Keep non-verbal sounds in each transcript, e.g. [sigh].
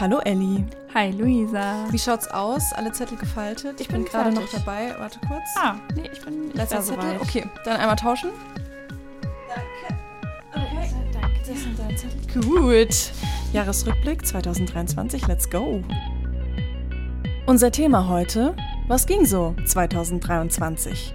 Hallo Elli. Hi Luisa. Wie schaut's aus? Alle Zettel gefaltet? Ich bin gerade noch dabei. Warte kurz. Ah, nee, ich bin ich Letzter Zettel. soweit. Okay, dann einmal tauschen. Okay, danke. Das sind deine Zettel. Gut. Jahresrückblick 2023. Let's go. Unser Thema heute: Was ging so 2023?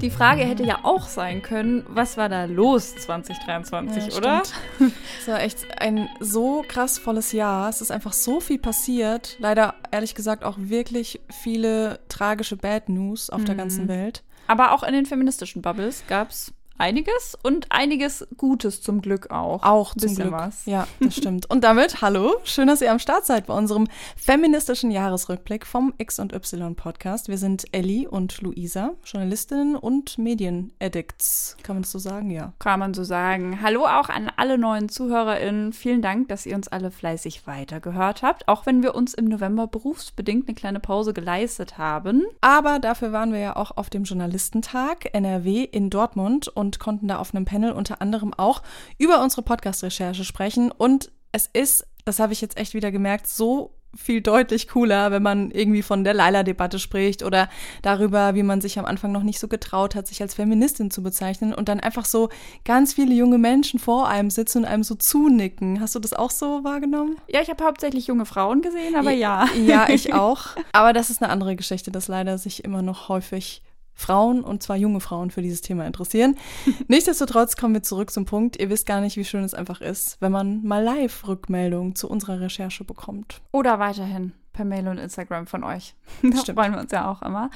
Die Frage hätte ja auch sein können, was war da los 2023, Ja, oder? stimmt. [laughs] Es war echt ein so krass volles Jahr. Es ist einfach so viel passiert. Leider, ehrlich gesagt, auch wirklich viele tragische Bad News auf der Mhm. ganzen Welt. Aber auch in den feministischen Bubbles gab es einiges und einiges Gutes zum Glück auch. Auch zum Glück. was. Ja, das stimmt. Und damit, hallo, schön, dass ihr am Start seid bei unserem feministischen Jahresrückblick vom X und Y Podcast. Wir sind Ellie und Luisa, Journalistinnen und Medienaddicts. Kann man das so sagen? Ja. Kann man so sagen. Hallo auch an alle neuen ZuhörerInnen. Vielen Dank, dass ihr uns alle fleißig weitergehört habt, auch wenn wir uns im November berufsbedingt eine kleine Pause geleistet haben. Aber dafür waren wir ja auch auf dem Journalistentag NRW in Dortmund und konnten da auf einem Panel unter anderem auch über unsere Podcast-Recherche sprechen. Und es ist, das habe ich jetzt echt wieder gemerkt, so viel deutlich cooler, wenn man irgendwie von der Leila-Debatte spricht oder darüber, wie man sich am Anfang noch nicht so getraut hat, sich als Feministin zu bezeichnen und dann einfach so ganz viele junge Menschen vor einem sitzen und einem so zunicken. Hast du das auch so wahrgenommen? Ja, ich habe hauptsächlich junge Frauen gesehen, aber ja. Ja, ich [laughs] auch. Aber das ist eine andere Geschichte, dass leider sich immer noch häufig Frauen und zwar junge Frauen für dieses Thema interessieren. [laughs] Nichtsdestotrotz kommen wir zurück zum Punkt. Ihr wisst gar nicht, wie schön es einfach ist, wenn man mal Live-Rückmeldungen zu unserer Recherche bekommt. Oder weiterhin per Mail und Instagram von euch. [laughs] Da Stimmt. freuen wir uns ja auch immer.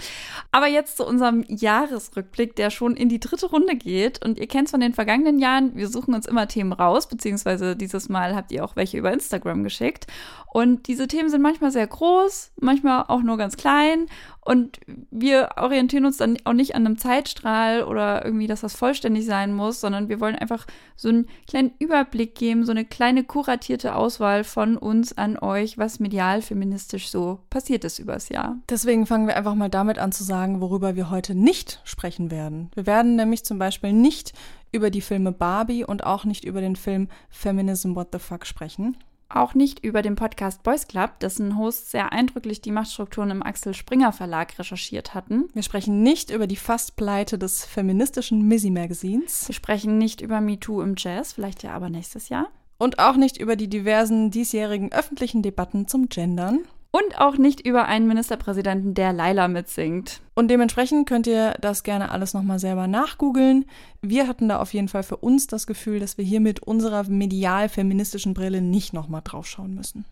Aber jetzt zu unserem Jahresrückblick, der schon in die dritte Runde geht. Und ihr kennt es von den vergangenen Jahren, wir suchen uns immer Themen raus, beziehungsweise dieses Mal habt ihr auch welche über Instagram geschickt. Und diese Themen sind manchmal sehr groß, manchmal auch nur ganz klein. Und wir orientieren uns dann auch nicht an einem Zeitstrahl oder irgendwie, dass das vollständig sein muss, sondern wir wollen einfach so einen kleinen Überblick geben, so eine kleine kuratierte Auswahl von uns an euch, was medial feministisch so passiert ist übers Jahr. Deswegen fangen wir einfach mal damit an zu sagen, worüber wir heute nicht sprechen werden. Wir werden nämlich zum Beispiel nicht über die Filme Barbie und auch nicht über den Film Feminism What the Fuck sprechen. Auch nicht über den Podcast Boys Club, dessen Hosts sehr eindrücklich die Machtstrukturen im Axel Springer Verlag recherchiert hatten. Wir sprechen nicht über die Fastpleite des feministischen Missy Magazins. Wir sprechen nicht über MeToo im Jazz, vielleicht ja aber nächstes Jahr. Und auch nicht über die diversen diesjährigen öffentlichen Debatten zum Gendern. Und auch nicht über einen Ministerpräsidenten, der Laila mitsingt. Und dementsprechend könnt ihr das gerne alles nochmal selber nachgoogeln. Wir hatten da auf jeden Fall für uns das Gefühl, dass wir hier mit unserer medial-feministischen Brille nicht nochmal draufschauen müssen.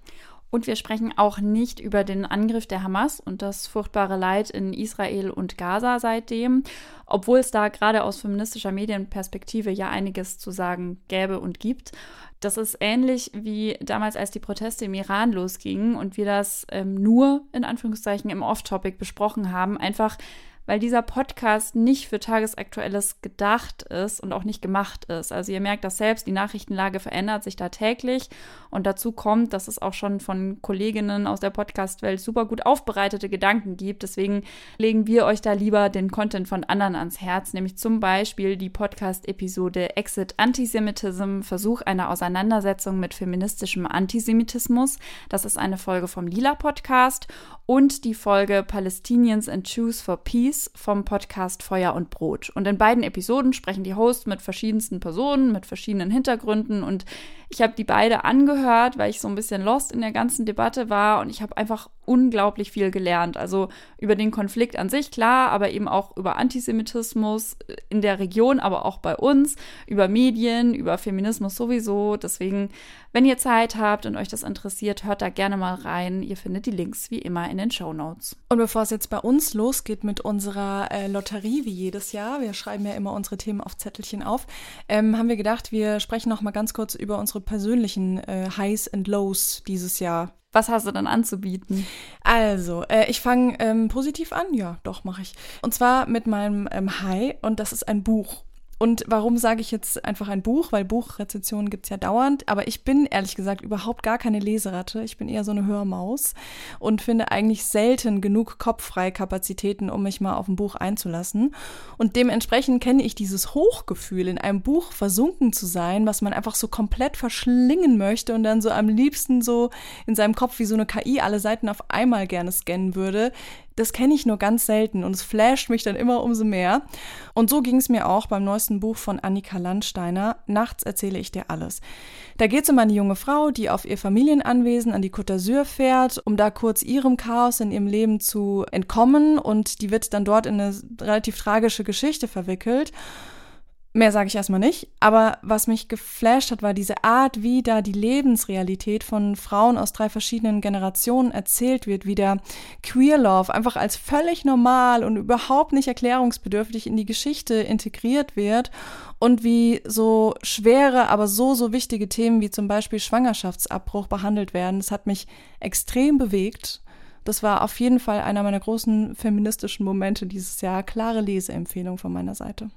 Und wir sprechen auch nicht über den Angriff der Hamas und das furchtbare Leid in Israel und Gaza seitdem, obwohl es da gerade aus feministischer Medienperspektive ja einiges zu sagen gäbe und gibt. Das ist ähnlich wie damals, als die Proteste im Iran losgingen und wir das ähm, nur in Anführungszeichen im Off-Topic besprochen haben, einfach weil dieser Podcast nicht für Tagesaktuelles gedacht ist und auch nicht gemacht ist. Also ihr merkt das selbst, die Nachrichtenlage verändert sich da täglich und dazu kommt, dass es auch schon von Kolleginnen aus der Podcast-Welt super gut aufbereitete Gedanken gibt. Deswegen legen wir euch da lieber den Content von anderen ans Herz, nämlich zum Beispiel die Podcast-Episode Exit Antisemitism, Versuch einer Auseinandersetzung mit feministischem Antisemitismus. Das ist eine Folge vom Lila Podcast und die Folge Palestinians and Choose for Peace vom Podcast Feuer und Brot. Und in beiden Episoden sprechen die Hosts mit verschiedensten Personen, mit verschiedenen Hintergründen und ich habe die beide angehört, weil ich so ein bisschen lost in der ganzen Debatte war und ich habe einfach unglaublich viel gelernt. Also über den Konflikt an sich, klar, aber eben auch über Antisemitismus in der Region, aber auch bei uns, über Medien, über Feminismus sowieso. Deswegen, wenn ihr Zeit habt und euch das interessiert, hört da gerne mal rein. Ihr findet die Links wie immer in den Show Notes. Und bevor es jetzt bei uns losgeht mit unserer äh, Lotterie wie jedes Jahr, wir schreiben ja immer unsere Themen auf Zettelchen auf, ähm, haben wir gedacht, wir sprechen noch mal ganz kurz über unsere persönlichen äh, Highs and Lows dieses Jahr. Was hast du denn anzubieten? Also, äh, ich fange ähm, positiv an. Ja, doch, mache ich. Und zwar mit meinem ähm, High und das ist ein Buch. Und warum sage ich jetzt einfach ein Buch? Weil Buchrezensionen gibt es ja dauernd. Aber ich bin ehrlich gesagt überhaupt gar keine Leseratte. Ich bin eher so eine Hörmaus und finde eigentlich selten genug Kopffreikapazitäten, um mich mal auf ein Buch einzulassen. Und dementsprechend kenne ich dieses Hochgefühl, in einem Buch versunken zu sein, was man einfach so komplett verschlingen möchte und dann so am liebsten so in seinem Kopf wie so eine KI alle Seiten auf einmal gerne scannen würde das kenne ich nur ganz selten und es flasht mich dann immer umso mehr. Und so ging es mir auch beim neuesten Buch von Annika Landsteiner, Nachts erzähle ich dir alles. Da geht es um eine junge Frau, die auf ihr Familienanwesen an die Côte d'Azur fährt, um da kurz ihrem Chaos in ihrem Leben zu entkommen und die wird dann dort in eine relativ tragische Geschichte verwickelt. Mehr sage ich erstmal nicht, aber was mich geflasht hat, war diese Art, wie da die Lebensrealität von Frauen aus drei verschiedenen Generationen erzählt wird, wie der Queer Love einfach als völlig normal und überhaupt nicht erklärungsbedürftig in die Geschichte integriert wird und wie so schwere, aber so, so wichtige Themen wie zum Beispiel Schwangerschaftsabbruch behandelt werden. Das hat mich extrem bewegt. Das war auf jeden Fall einer meiner großen feministischen Momente dieses Jahr. Klare Leseempfehlung von meiner Seite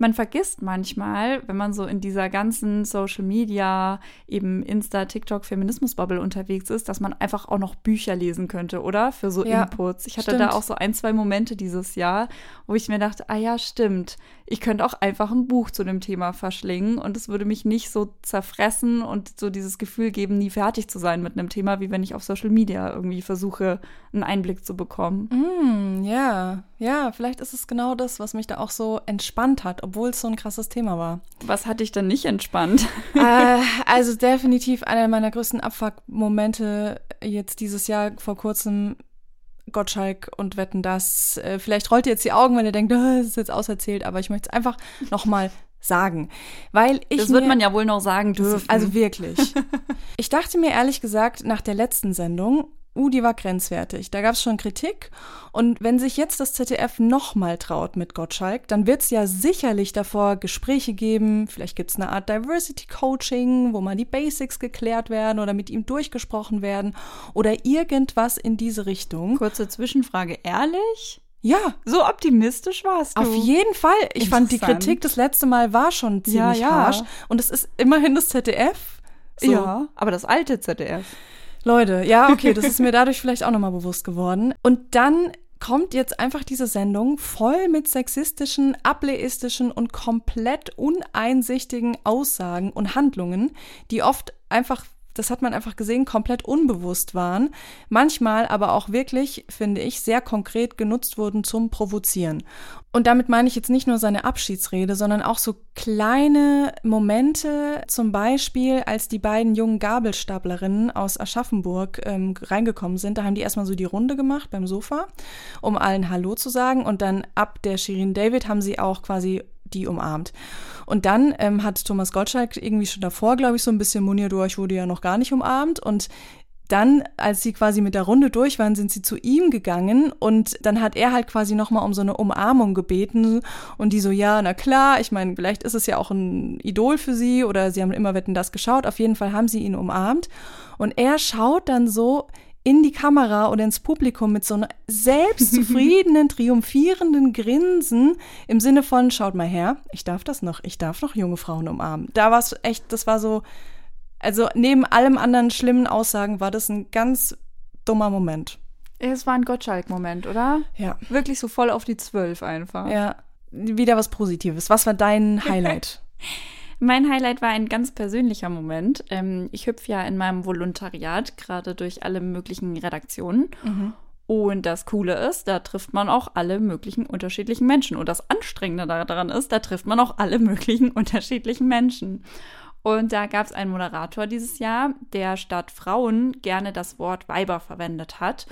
man vergisst manchmal, wenn man so in dieser ganzen Social Media, eben Insta, TikTok, Feminismus-Bubble unterwegs ist, dass man einfach auch noch Bücher lesen könnte, oder? Für so ja, Inputs. Ich hatte stimmt. da auch so ein, zwei Momente dieses Jahr, wo ich mir dachte, ah ja, stimmt. Ich könnte auch einfach ein Buch zu dem Thema verschlingen und es würde mich nicht so zerfressen und so dieses Gefühl geben, nie fertig zu sein mit einem Thema, wie wenn ich auf Social Media irgendwie versuche, einen Einblick zu bekommen. Mm, ja, ja, vielleicht ist es genau das, was mich da auch so entspannt hat, obwohl es so ein krasses Thema war. Was hat dich denn nicht entspannt? Äh, [laughs] also definitiv einer meiner größten Abfuck-Momente jetzt dieses Jahr vor kurzem Gottschalk und Wetten das. Äh, vielleicht rollt ihr jetzt die Augen, wenn ihr denkt, [laughs] das ist jetzt auserzählt, aber ich möchte es einfach nochmal sagen. Weil ich. Das wird man ja wohl noch sagen dürfen. Also wirklich. [laughs] ich dachte mir ehrlich gesagt nach der letzten Sendung, uh, die war grenzwertig. Da gab es schon Kritik. Und wenn sich jetzt das ZDF nochmal traut mit Gottschalk, dann wird es ja sicherlich davor Gespräche geben. Vielleicht gibt es eine Art Diversity Coaching, wo mal die Basics geklärt werden oder mit ihm durchgesprochen werden oder irgendwas in diese Richtung. Kurze Zwischenfrage, ehrlich? Ja. So optimistisch warst du. Auf jeden Fall. Ich fand die Kritik das letzte Mal war schon ziemlich ja, ja. harsch. Und es ist immerhin das ZDF. So. Ja, aber das alte ZDF. Leute, ja, [laughs] okay, das ist mir dadurch vielleicht auch nochmal bewusst geworden. Und dann kommt jetzt einfach diese Sendung voll mit sexistischen, ableistischen und komplett uneinsichtigen Aussagen und Handlungen, die oft einfach das hat man einfach gesehen, komplett unbewusst waren, manchmal aber auch wirklich, finde ich, sehr konkret genutzt wurden zum Provozieren. Und damit meine ich jetzt nicht nur seine Abschiedsrede, sondern auch so kleine Momente, zum Beispiel, als die beiden jungen Gabelstaplerinnen aus Aschaffenburg ähm, reingekommen sind, da haben die erstmal so die Runde gemacht beim Sofa, um allen Hallo zu sagen. Und dann ab der Shirin David haben sie auch quasi die umarmt. Und dann ähm, hat Thomas Gottschalk irgendwie schon davor, glaube ich, so ein bisschen moniert, oh, ich wurde ja noch gar nicht umarmt. Und dann, als sie quasi mit der Runde durch waren, sind sie zu ihm gegangen und dann hat er halt quasi nochmal um so eine Umarmung gebeten und die so, ja, na klar, ich meine, vielleicht ist es ja auch ein Idol für sie oder sie haben immer Wetten das geschaut, auf jeden Fall haben sie ihn umarmt und er schaut dann so in die Kamera oder ins Publikum mit so einem selbstzufriedenen, [laughs] triumphierenden Grinsen im Sinne von, schaut mal her, ich darf das noch, ich darf noch junge Frauen umarmen. Da war es echt, das war so, also neben allem anderen schlimmen Aussagen war das ein ganz dummer Moment. Es war ein Gottschalk-Moment, oder? Ja. Wirklich so voll auf die Zwölf einfach. Ja. Wieder was Positives. Was war dein [laughs] Highlight? Mein Highlight war ein ganz persönlicher Moment. Ähm, ich hüpfe ja in meinem Volontariat gerade durch alle möglichen Redaktionen. Mhm. Und das Coole ist, da trifft man auch alle möglichen unterschiedlichen Menschen. Und das Anstrengende daran ist, da trifft man auch alle [laughs] möglichen unterschiedlichen Menschen. Und da gab es einen Moderator dieses Jahr, der statt Frauen gerne das Wort Weiber verwendet hat.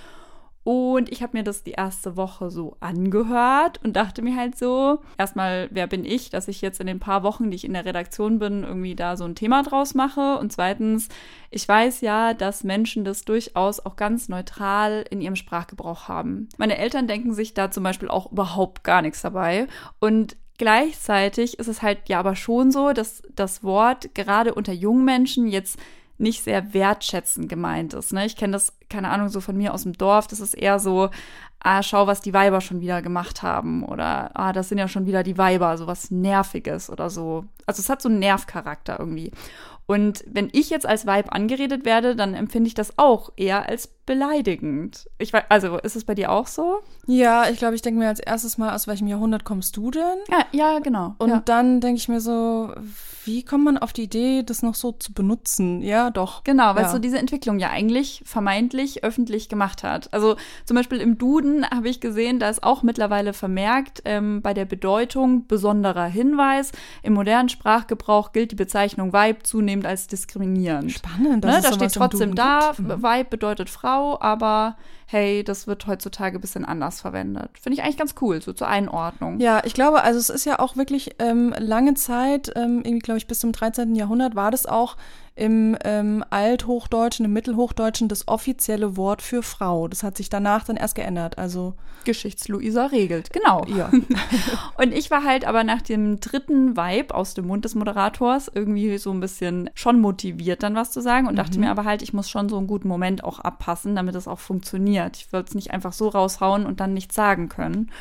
Und ich habe mir das die erste Woche so angehört und dachte mir halt so, erstmal, wer bin ich, dass ich jetzt in den paar Wochen, die ich in der Redaktion bin, irgendwie da so ein Thema draus mache. Und zweitens, ich weiß ja, dass Menschen das durchaus auch ganz neutral in ihrem Sprachgebrauch haben. Meine Eltern denken sich da zum Beispiel auch überhaupt gar nichts dabei. Und Gleichzeitig ist es halt ja aber schon so, dass das Wort gerade unter jungen Menschen jetzt nicht sehr wertschätzend gemeint ist. Ne? Ich kenne das keine Ahnung, so von mir aus dem Dorf, das ist eher so, ah, schau, was die Weiber schon wieder gemacht haben. Oder, ah, das sind ja schon wieder die Weiber, so was Nerviges oder so. Also es hat so einen Nervcharakter irgendwie. Und wenn ich jetzt als Weib angeredet werde, dann empfinde ich das auch eher als beleidigend. Ich weiß, also ist es bei dir auch so? Ja, ich glaube, ich denke mir als erstes mal, aus welchem Jahrhundert kommst du denn? Ja, ja genau. Und ja. dann denke ich mir so, wie kommt man auf die Idee, das noch so zu benutzen? Ja, doch. Genau, weil ja. so diese Entwicklung ja eigentlich vermeintlich öffentlich gemacht hat. Also zum Beispiel im Duden habe ich gesehen, da ist auch mittlerweile vermerkt ähm, bei der Bedeutung besonderer Hinweis. Im modernen Sprachgebrauch gilt die Bezeichnung Weib zunehmend als diskriminierend. Spannend. Ne? Da steht trotzdem da, mhm. Weib bedeutet Frau, aber hey, das wird heutzutage ein bisschen anders verwendet. Finde ich eigentlich ganz cool, so zur Einordnung. Ja, ich glaube, also es ist ja auch wirklich ähm, lange Zeit, ähm, irgendwie glaube ich bis zum 13. Jahrhundert war das auch im ähm, Althochdeutschen, im Mittelhochdeutschen das offizielle Wort für Frau. Das hat sich danach dann erst geändert. Also Geschichtsluisa regelt, genau. Ja. [laughs] und ich war halt aber nach dem dritten Vibe aus dem Mund des Moderators irgendwie so ein bisschen schon motiviert, dann was zu sagen und mhm. dachte mir aber halt, ich muss schon so einen guten Moment auch abpassen, damit es auch funktioniert. Ich wollte es nicht einfach so raushauen und dann nichts sagen können.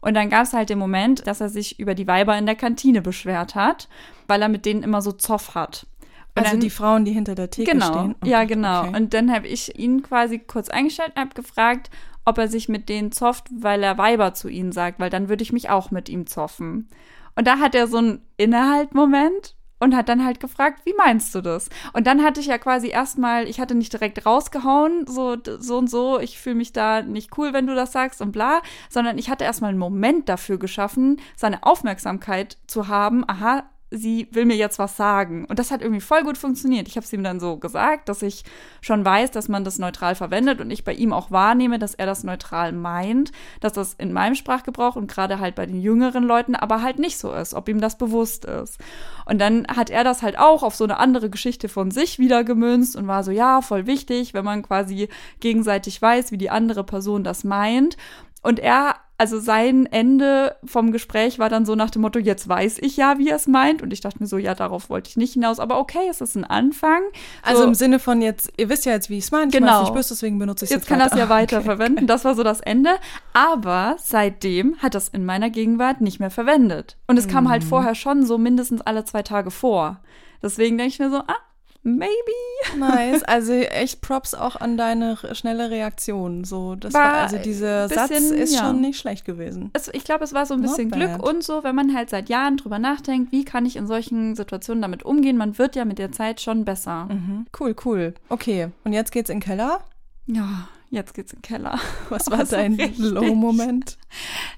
Und dann gab es halt den Moment, dass er sich über die Weiber in der Kantine beschwert hat, weil er mit denen immer so Zoff hat. Und also dann, die Frauen, die hinter der Theke genau, stehen? Okay, ja, genau. Okay. Und dann habe ich ihn quasi kurz eingestellt und habe gefragt, ob er sich mit denen zofft, weil er Weiber zu ihnen sagt, weil dann würde ich mich auch mit ihm zoffen. Und da hat er so einen Innehaltmoment und hat dann halt gefragt, wie meinst du das? Und dann hatte ich ja quasi erstmal, ich hatte nicht direkt rausgehauen, so, so und so, ich fühle mich da nicht cool, wenn du das sagst und bla, sondern ich hatte erstmal einen Moment dafür geschaffen, seine Aufmerksamkeit zu haben, aha, sie will mir jetzt was sagen. Und das hat irgendwie voll gut funktioniert. Ich habe es ihm dann so gesagt, dass ich schon weiß, dass man das neutral verwendet und ich bei ihm auch wahrnehme, dass er das neutral meint, dass das in meinem Sprachgebrauch und gerade halt bei den jüngeren Leuten aber halt nicht so ist, ob ihm das bewusst ist. Und dann hat er das halt auch auf so eine andere Geschichte von sich wieder gemünzt und war so, ja, voll wichtig, wenn man quasi gegenseitig weiß, wie die andere Person das meint. Und er also sein Ende vom Gespräch war dann so nach dem Motto, jetzt weiß ich ja, wie er es meint. Und ich dachte mir so, ja, darauf wollte ich nicht hinaus. Aber okay, es ist ein Anfang. Also so, im Sinne von jetzt, ihr wisst ja jetzt, wie ich es meine. Genau. Ich nicht böse, deswegen benutze ich es jetzt. Jetzt kann das ja weiter [laughs] okay. Das war so das Ende. Aber seitdem hat das in meiner Gegenwart nicht mehr verwendet. Und es kam halt mhm. vorher schon so mindestens alle zwei Tage vor. Deswegen denke ich mir so, ah, maybe. Nice. Also echt Props auch an deine schnelle Reaktion. So, das war, war also dieser bisschen, Satz ist ja. schon nicht schlecht gewesen. Es, ich glaube, es war so ein bisschen Glück und so, wenn man halt seit Jahren drüber nachdenkt, wie kann ich in solchen Situationen damit umgehen. Man wird ja mit der Zeit schon besser. Mhm. Cool, cool. Okay, und jetzt geht's in den Keller? Ja, jetzt geht's in den Keller. [laughs] Was war also dein Low-Moment?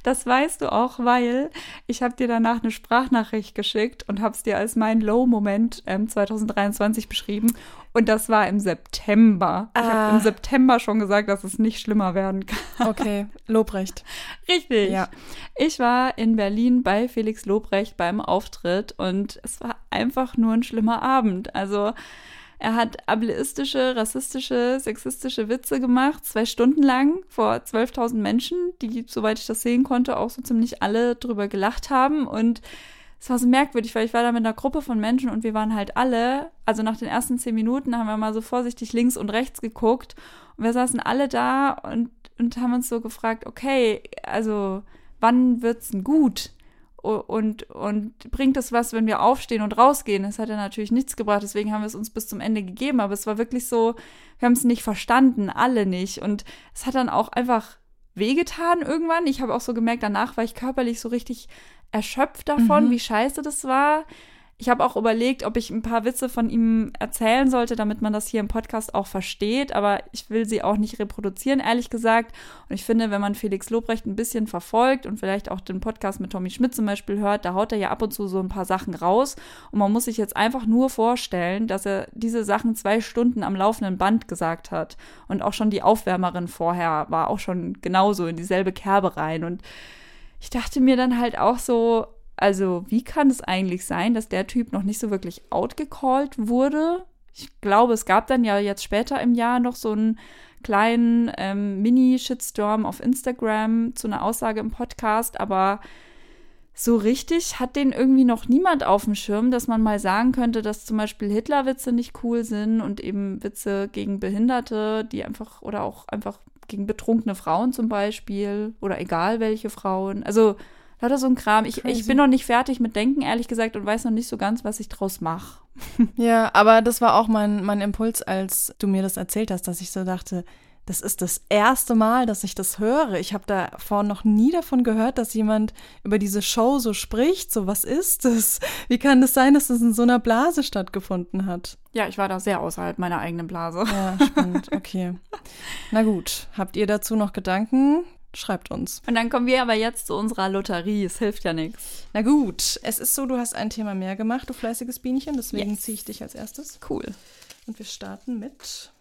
Das weißt du auch, weil ich habe dir danach eine Sprachnachricht geschickt und habe es dir als mein Low-Moment ähm, 2023 beschrieben. Und das war im September. Ah. Ich habe im September schon gesagt, dass es nicht schlimmer werden kann. Okay, [laughs] Lobrecht. Richtig. Ja. Ich war in Berlin bei Felix Lobrecht beim Auftritt und es war einfach nur ein schlimmer Abend. Also er hat ableistische, rassistische, sexistische Witze gemacht, zwei Stunden lang vor 12.000 Menschen, die, soweit ich das sehen konnte, auch so ziemlich alle drüber gelacht haben. Und es war so merkwürdig, weil ich war da mit einer Gruppe von Menschen und wir waren halt alle, also nach den ersten zehn Minuten haben wir mal so vorsichtig links und rechts geguckt und wir saßen alle da und, und haben uns so gefragt, okay, also wann wird's denn gut? Und, und bringt es was, wenn wir aufstehen und rausgehen? Das hat ja natürlich nichts gebracht, deswegen haben wir es uns bis zum Ende gegeben, aber es war wirklich so, wir haben es nicht verstanden, alle nicht. Und es hat dann auch einfach wehgetan irgendwann. Ich habe auch so gemerkt, danach war ich körperlich so richtig erschöpft davon, mhm. wie scheiße das war. Ich habe auch überlegt, ob ich ein paar Witze von ihm erzählen sollte, damit man das hier im Podcast auch versteht, aber ich will sie auch nicht reproduzieren, ehrlich gesagt. Und ich finde, wenn man Felix Lobrecht ein bisschen verfolgt und vielleicht auch den Podcast mit Tommy Schmidt zum Beispiel hört, da haut er ja ab und zu so ein paar Sachen raus. Und man muss sich jetzt einfach nur vorstellen, dass er diese Sachen zwei Stunden am laufenden Band gesagt hat. Und auch schon die Aufwärmerin vorher war auch schon genauso in dieselbe Kerbe rein. Und ich dachte mir dann halt auch so, also, wie kann es eigentlich sein, dass der Typ noch nicht so wirklich outgecallt wurde? Ich glaube, es gab dann ja jetzt später im Jahr noch so einen kleinen ähm, Mini-Shitstorm auf Instagram zu einer Aussage im Podcast, aber so richtig hat den irgendwie noch niemand auf dem Schirm, dass man mal sagen könnte, dass zum Beispiel Hitler-Witze nicht cool sind und eben Witze gegen Behinderte, die einfach oder auch einfach gegen betrunkene Frauen zum Beispiel oder egal welche Frauen. Also lauter so ein Kram. Ich, ich bin noch nicht fertig mit Denken, ehrlich gesagt, und weiß noch nicht so ganz, was ich draus mache. [laughs] Ja, aber das war auch mein, mein Impuls, als du mir das erzählt hast, dass ich so dachte, das ist das erste Mal, dass ich das höre. Ich habe davor noch nie davon gehört, dass jemand über diese Show so spricht. So, was ist das? Wie kann es das sein, dass es in so einer Blase stattgefunden hat? Ja, ich war da sehr außerhalb meiner eigenen Blase. Ja, spannend. Okay. [laughs] Na gut. Habt ihr dazu noch Gedanken? Schreibt uns. Und dann kommen wir aber jetzt zu unserer Lotterie. Es hilft ja nichts. Na gut. Es ist so, du hast ein Thema mehr gemacht, du fleißiges Bienchen. Deswegen yes. ziehe ich dich als erstes. Cool. Und wir starten mit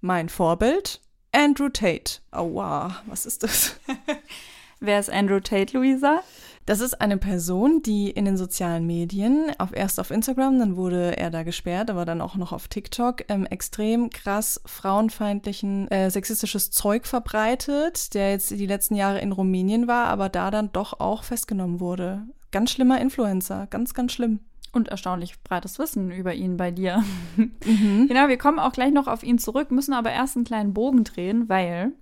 mein Vorbild, Andrew Tate. Wow, was ist das? [laughs] Wer ist Andrew Tate, Luisa? Das ist eine Person, die in den sozialen Medien, auf, erst auf Instagram, dann wurde er da gesperrt, aber dann auch noch auf TikTok, ähm, extrem krass frauenfeindlichen, äh, sexistisches Zeug verbreitet, der jetzt die letzten Jahre in Rumänien war, aber da dann doch auch festgenommen wurde. Ganz schlimmer Influencer, ganz, ganz schlimm. Und erstaunlich breites Wissen über ihn bei dir. Mhm. [laughs] Genau, wir kommen auch gleich noch auf ihn zurück, müssen aber erst einen kleinen Bogen drehen, weil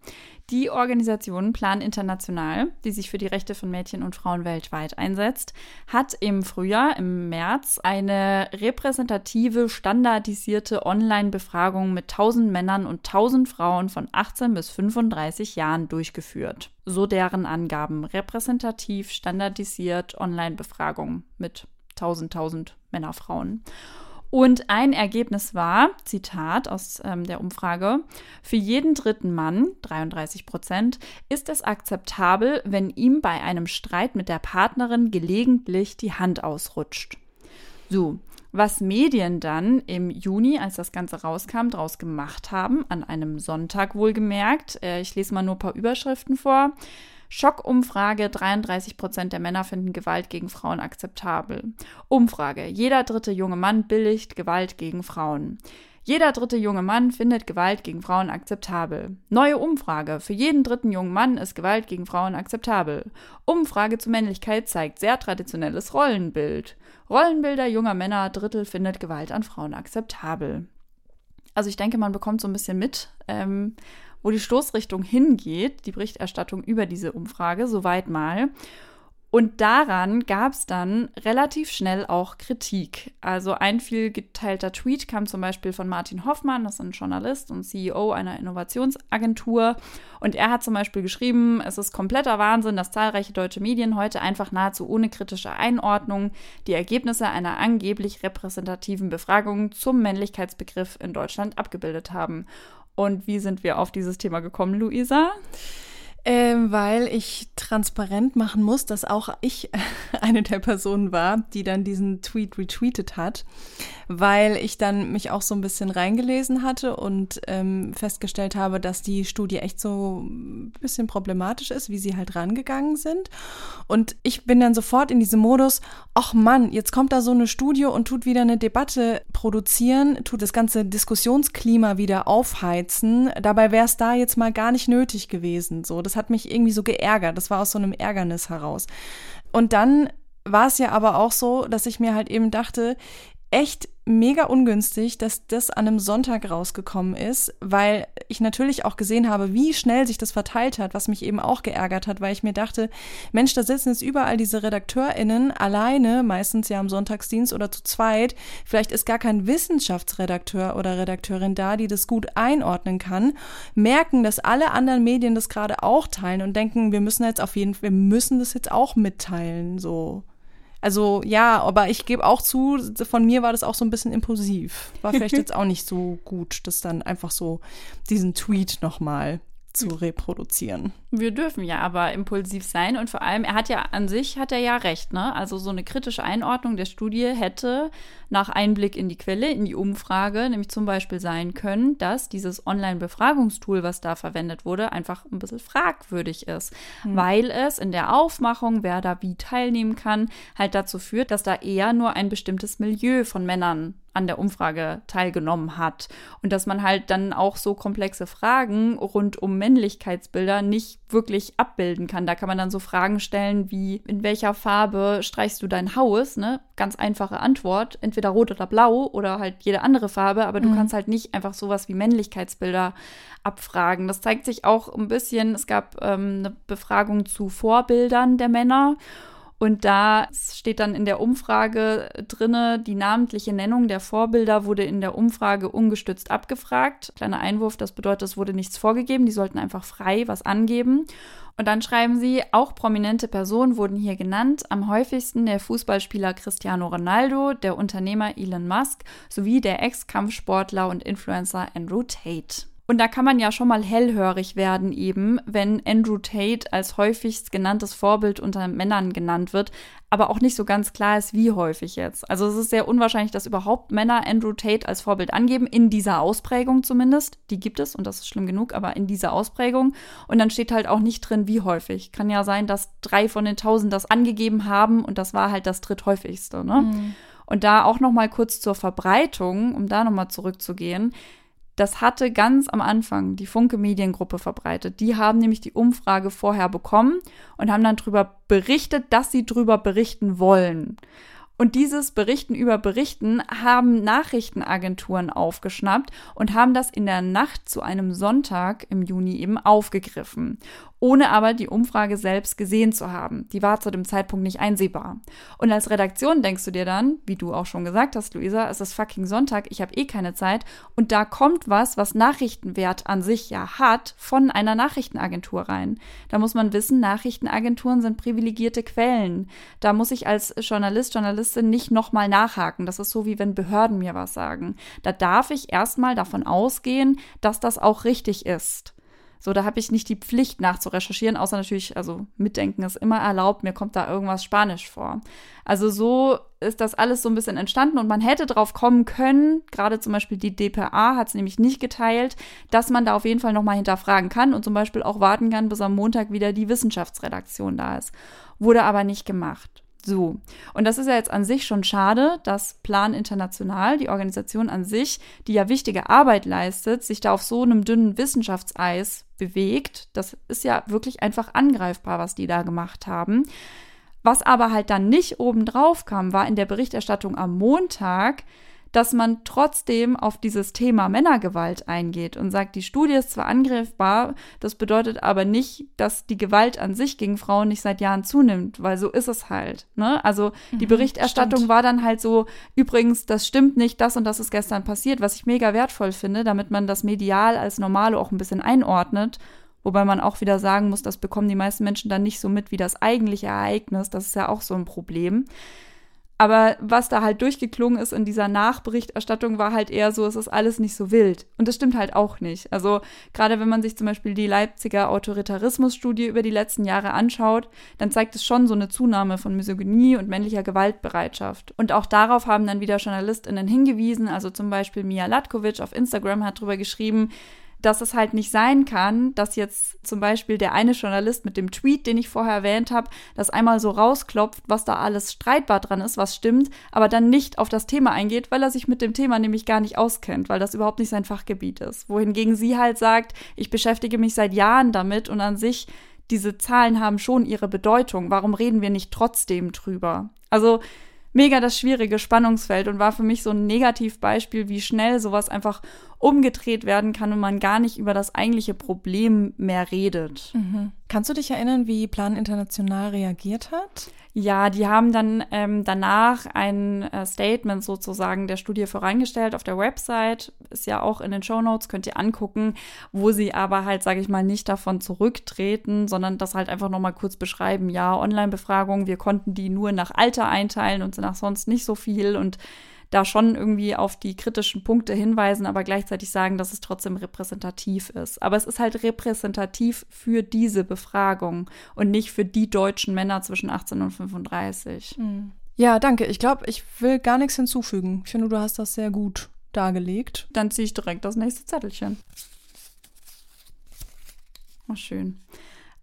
die Organisation Plan International, die sich für die Rechte von Mädchen und Frauen weltweit einsetzt, hat im Frühjahr, im März, eine repräsentative, standardisierte Online-Befragung mit 1000 Männern und 1000 Frauen von 18 bis 35 Jahren durchgeführt. So deren Angaben. Repräsentativ, standardisiert Online-Befragung mit 1000, 1000 Männer, Frauen. Und ein Ergebnis war, Zitat aus ähm, der Umfrage, für jeden dritten Mann, 33 Prozent, ist es akzeptabel, wenn ihm bei einem Streit mit der Partnerin gelegentlich die Hand ausrutscht. So, was Medien dann im Juni, als das Ganze rauskam, daraus gemacht haben, an einem Sonntag wohlgemerkt, äh, ich lese mal nur ein paar Überschriften vor, Schockumfrage, 33 Prozent der Männer finden Gewalt gegen Frauen akzeptabel. Umfrage, jeder dritte junge Mann billigt Gewalt gegen Frauen. Jeder dritte junge Mann findet Gewalt gegen Frauen akzeptabel. Neue Umfrage. Für jeden dritten jungen Mann ist Gewalt gegen Frauen akzeptabel. Umfrage zur Männlichkeit zeigt sehr traditionelles Rollenbild. Rollenbilder junger Männer, Drittel findet Gewalt an Frauen akzeptabel. Also ich denke, man bekommt so ein bisschen mit, ähm, wo die Stoßrichtung hingeht, die Berichterstattung über diese Umfrage, soweit mal. Und daran gab es dann relativ schnell auch Kritik. Also ein viel geteilter Tweet kam zum Beispiel von Martin Hoffmann, das ist ein Journalist und CEO einer Innovationsagentur. Und er hat zum Beispiel geschrieben, es ist kompletter Wahnsinn, dass zahlreiche deutsche Medien heute einfach nahezu ohne kritische Einordnung die Ergebnisse einer angeblich repräsentativen Befragung zum Männlichkeitsbegriff in Deutschland abgebildet haben. Und wie sind wir auf dieses Thema gekommen, Luisa? Ähm, weil ich transparent machen muss, dass auch ich [laughs] eine der Personen war, die dann diesen Tweet retweetet hat, weil ich dann mich auch so ein bisschen reingelesen hatte und ähm, festgestellt habe, dass die Studie echt so ein bisschen problematisch ist, wie sie halt rangegangen sind. Und ich bin dann sofort in diesem Modus, ach Mann, jetzt kommt da so eine Studie und tut wieder eine Debatte produzieren, tut das ganze Diskussionsklima wieder aufheizen. Dabei wäre es da jetzt mal gar nicht nötig gewesen. So, das hat mich irgendwie so geärgert. Das war aus so einem Ärgernis heraus. Und dann war es ja aber auch so, dass ich mir halt eben dachte, echt mega ungünstig, dass das an einem Sonntag rausgekommen ist, weil ich natürlich auch gesehen habe, wie schnell sich das verteilt hat, was mich eben auch geärgert hat, weil ich mir dachte, Mensch, da sitzen jetzt überall diese RedakteurInnen alleine, meistens ja am Sonntagsdienst oder zu zweit. Vielleicht ist gar kein Wissenschaftsredakteur oder Redakteurin da, die das gut einordnen kann, merken, dass alle anderen Medien das gerade auch teilen und denken, wir müssen jetzt auf jeden Fall, wir müssen das jetzt auch mitteilen, so. Also ja, aber ich gebe auch zu, von mir war das auch so ein bisschen impulsiv. War vielleicht [laughs] jetzt auch nicht so gut, das dann einfach so diesen Tweet nochmal zu reproduzieren. Wir dürfen ja aber impulsiv sein und vor allem, er hat ja an sich, hat er ja recht, ne? Also so eine kritische Einordnung der Studie hätte nach Einblick in die Quelle, in die Umfrage, nämlich zum Beispiel sein können, dass dieses Online-Befragungstool, was da verwendet wurde, einfach ein bisschen fragwürdig ist, mhm. weil es in der Aufmachung, wer da wie teilnehmen kann, halt dazu führt, dass da eher nur ein bestimmtes Milieu von Männern an der Umfrage teilgenommen hat. Und dass man halt dann auch so komplexe Fragen rund um Männlichkeitsbilder nicht wirklich abbilden kann. Da kann man dann so Fragen stellen wie, in welcher Farbe streichst du dein Haus? Ne? Ganz einfache Antwort, entweder rot oder blau oder halt jede andere Farbe, aber du mhm. kannst halt nicht einfach sowas wie Männlichkeitsbilder abfragen. Das zeigt sich auch ein bisschen, es gab ähm, eine Befragung zu Vorbildern der Männer. Und da steht dann in der Umfrage drinne, die namentliche Nennung der Vorbilder wurde in der Umfrage ungestützt abgefragt. Kleiner Einwurf, das bedeutet, es wurde nichts vorgegeben, die sollten einfach frei was angeben. Und dann schreiben sie, auch prominente Personen wurden hier genannt, am häufigsten der Fußballspieler Cristiano Ronaldo, der Unternehmer Elon Musk sowie der Ex-Kampfsportler und Influencer Andrew Tate. Und da kann man ja schon mal hellhörig werden, eben, wenn Andrew Tate als häufigst genanntes Vorbild unter Männern genannt wird, aber auch nicht so ganz klar ist, wie häufig jetzt. Also es ist sehr unwahrscheinlich, dass überhaupt Männer Andrew Tate als Vorbild angeben, in dieser Ausprägung zumindest. Die gibt es und das ist schlimm genug, aber in dieser Ausprägung. Und dann steht halt auch nicht drin, wie häufig. Kann ja sein, dass drei von den tausend das angegeben haben und das war halt das dritthäufigste. Ne? Mhm. Und da auch noch mal kurz zur Verbreitung, um da noch mal zurückzugehen. Das hatte ganz am Anfang die Funke Mediengruppe verbreitet. Die haben nämlich die Umfrage vorher bekommen und haben dann darüber berichtet, dass sie darüber berichten wollen. Und dieses Berichten über Berichten haben Nachrichtenagenturen aufgeschnappt und haben das in der Nacht zu einem Sonntag im Juni eben aufgegriffen ohne aber die Umfrage selbst gesehen zu haben. Die war zu dem Zeitpunkt nicht einsehbar. Und als Redaktion denkst du dir dann, wie du auch schon gesagt hast, Luisa, es ist fucking Sonntag, ich habe eh keine Zeit und da kommt was, was Nachrichtenwert an sich ja hat, von einer Nachrichtenagentur rein. Da muss man wissen, Nachrichtenagenturen sind privilegierte Quellen. Da muss ich als Journalist, Journalistin nicht nochmal nachhaken. Das ist so, wie wenn Behörden mir was sagen. Da darf ich erstmal davon ausgehen, dass das auch richtig ist. So, da habe ich nicht die Pflicht nachzurecherchieren, außer natürlich, also mitdenken ist immer erlaubt, mir kommt da irgendwas Spanisch vor. Also so ist das alles so ein bisschen entstanden und man hätte drauf kommen können, gerade zum Beispiel die DPA hat es nämlich nicht geteilt, dass man da auf jeden Fall nochmal hinterfragen kann und zum Beispiel auch warten kann, bis am Montag wieder die Wissenschaftsredaktion da ist. Wurde aber nicht gemacht. So, und das ist ja jetzt an sich schon schade, dass Plan International, die Organisation an sich, die ja wichtige Arbeit leistet, sich da auf so einem dünnen Wissenschaftseis bewegt. Das ist ja wirklich einfach angreifbar, was die da gemacht haben. Was aber halt dann nicht obendrauf kam, war in der Berichterstattung am Montag, dass man trotzdem auf dieses Thema Männergewalt eingeht und sagt, die Studie ist zwar angreifbar, das bedeutet aber nicht, dass die Gewalt an sich gegen Frauen nicht seit Jahren zunimmt, weil so ist es halt. Ne? Also die mhm, Berichterstattung stimmt. war dann halt so, übrigens, das stimmt nicht, das und das ist gestern passiert, was ich mega wertvoll finde, damit man das medial als Normale auch ein bisschen einordnet. Wobei man auch wieder sagen muss, das bekommen die meisten Menschen dann nicht so mit wie das eigentliche Ereignis. Das ist ja auch so ein Problem. Aber was da halt durchgeklungen ist in dieser Nachberichterstattung, war halt eher so, es ist alles nicht so wild. Und das stimmt halt auch nicht. Also gerade wenn man sich zum Beispiel die Leipziger Autoritarismusstudie über die letzten Jahre anschaut, dann zeigt es schon so eine Zunahme von Misogynie und männlicher Gewaltbereitschaft. Und auch darauf haben dann wieder JournalistInnen hingewiesen. Also zum Beispiel Mia Latkovic auf Instagram hat drüber geschrieben, dass es halt nicht sein kann, dass jetzt zum Beispiel der eine Journalist mit dem Tweet, den ich vorher erwähnt habe, das einmal so rausklopft, was da alles streitbar dran ist, was stimmt, aber dann nicht auf das Thema eingeht, weil er sich mit dem Thema nämlich gar nicht auskennt, weil das überhaupt nicht sein Fachgebiet ist. Wohingegen sie halt sagt, ich beschäftige mich seit Jahren damit und an sich diese Zahlen haben schon ihre Bedeutung. Warum reden wir nicht trotzdem drüber? Also mega das schwierige Spannungsfeld und war für mich so ein Negativbeispiel, wie schnell sowas einfach umgedreht werden kann und man gar nicht über das eigentliche Problem mehr redet. Mhm. Kannst du dich erinnern, wie Plan International reagiert hat? Ja, die haben dann ähm, danach ein äh, Statement sozusagen der Studie vorangestellt auf der Website. Ist ja auch in den Show Notes, könnt ihr angucken, wo sie aber halt, sage ich mal, nicht davon zurücktreten, sondern das halt einfach nochmal kurz beschreiben. Ja, Online-Befragung, wir konnten die nur nach Alter einteilen und nach sonst nicht so viel und da schon irgendwie auf die kritischen Punkte hinweisen, aber gleichzeitig sagen, dass es trotzdem repräsentativ ist. Aber es ist halt repräsentativ für diese Befragung und nicht für die deutschen Männer zwischen 18 und 35. Mhm. Ja, danke. Ich glaube, ich will gar nichts hinzufügen. Ich finde, du hast das sehr gut dargelegt. Dann ziehe ich direkt das nächste Zettelchen. Oh, schön.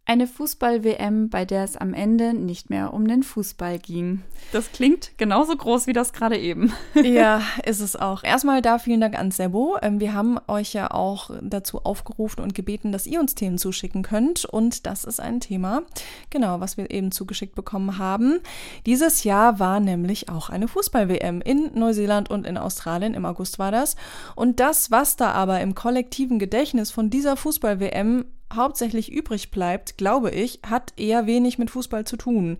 Eine Fußball-WM, bei der es am Ende nicht mehr um den Fußball ging. Das klingt genauso groß wie das gerade eben. [laughs] Ja, [laughs] ist es auch. Erstmal da vielen Dank an Sebo. Ähm, wir haben euch ja auch dazu aufgerufen und gebeten, dass ihr uns Themen zuschicken könnt. Und das ist ein Thema, genau, was wir eben zugeschickt bekommen haben. Dieses Jahr war nämlich auch eine Fußball-WM in Neuseeland und in Australien. Im August war das. Und das, was da aber im kollektiven Gedächtnis von dieser Fußball-WM hauptsächlich übrig bleibt, glaube ich, hat eher wenig mit Fußball zu tun.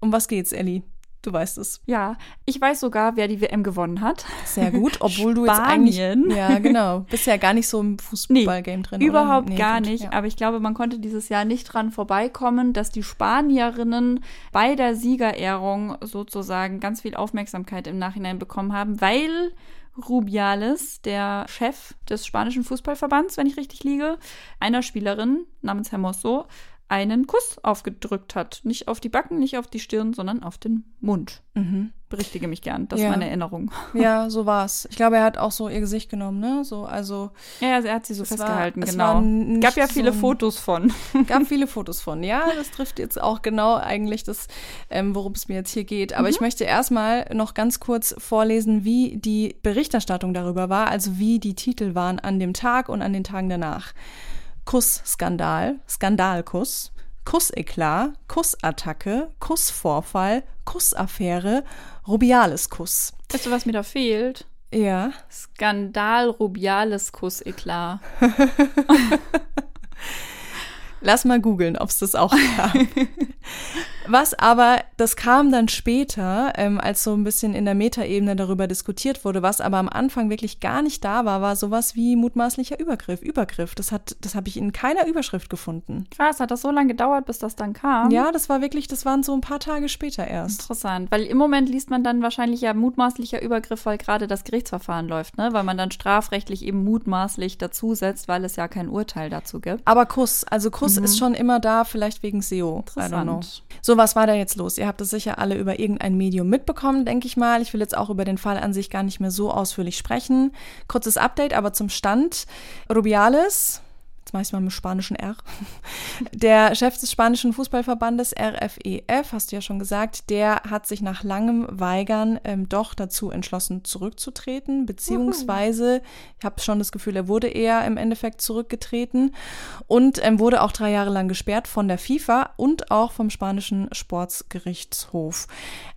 Um was geht's, Ellie? Du weißt es. Ja, ich weiß sogar, wer die WM gewonnen hat. Sehr gut, obwohl du jetzt eigentlich ja genau bist ja gar nicht so im Fußballgame nee, drin. Überhaupt nee, gar gut, nicht. Ja. Aber ich glaube, man konnte dieses Jahr nicht dran vorbeikommen, dass die Spanierinnen bei der Siegerehrung sozusagen ganz viel Aufmerksamkeit im Nachhinein bekommen haben, weil Rubiales, der Chef des spanischen Fußballverbands, wenn ich richtig liege, einer Spielerin namens Hermoso einen Kuss aufgedrückt hat. Nicht auf die Backen, nicht auf die Stirn, sondern auf den Mund. Mhm. Berichtige mich gern, das ja. ist meine Erinnerung. Ja, so war's. Ich glaube, er hat auch so ihr Gesicht genommen, ne? So, also. Ja, also er hat sie so festgehalten, war, genau. Gab ja viele so Fotos von. [laughs] Gab viele Fotos von, ja. Das trifft jetzt auch genau eigentlich das, ähm, worum es mir jetzt hier geht. Aber mhm. ich möchte erstmal noch ganz kurz vorlesen, wie die Berichterstattung darüber war, also wie die Titel waren an dem Tag und an den Tagen danach. Kussskandal, Skandalkuss, Kusseklat, Kussattacke, Kussvorfall, Kussaffäre, Rubiales-Kuss. Weißt du, was mir da fehlt? Ja. Skandal, Rubiales, Kusseklat. [laughs] Lass mal googeln, ob es das auch [laughs] gab. Was aber, das kam dann später, ähm, als so ein bisschen in der Metaebene darüber diskutiert wurde, was aber am Anfang wirklich gar nicht da war, war sowas wie mutmaßlicher Übergriff. Übergriff, das hat, das habe ich in keiner Überschrift gefunden. Krass, hat das so lange gedauert, bis das dann kam? Ja, das war wirklich, das waren so ein paar Tage später erst. Interessant, weil im Moment liest man dann wahrscheinlich ja mutmaßlicher Übergriff, weil gerade das Gerichtsverfahren läuft, ne? Weil man dann strafrechtlich eben mutmaßlich dazusetzt, weil es ja kein Urteil dazu gibt. Aber Kuss, also Kuss mhm. ist schon immer da, vielleicht wegen SEO. Interessant. So, was war da jetzt los? Ihr habt es sicher alle über irgendein Medium mitbekommen, denke ich mal. Ich will jetzt auch über den Fall an sich gar nicht mehr so ausführlich sprechen. Kurzes Update, aber zum Stand. Rubiales, jetzt mache ich mal mit spanischen R. [laughs] Der Chef des spanischen Fußballverbandes RFEF, hast du ja schon gesagt, der hat sich nach langem Weigern ähm, doch dazu entschlossen, zurückzutreten, beziehungsweise, ich habe schon das Gefühl, er wurde eher im Endeffekt zurückgetreten und ähm, wurde auch drei Jahre lang gesperrt von der FIFA und auch vom spanischen Sportsgerichtshof.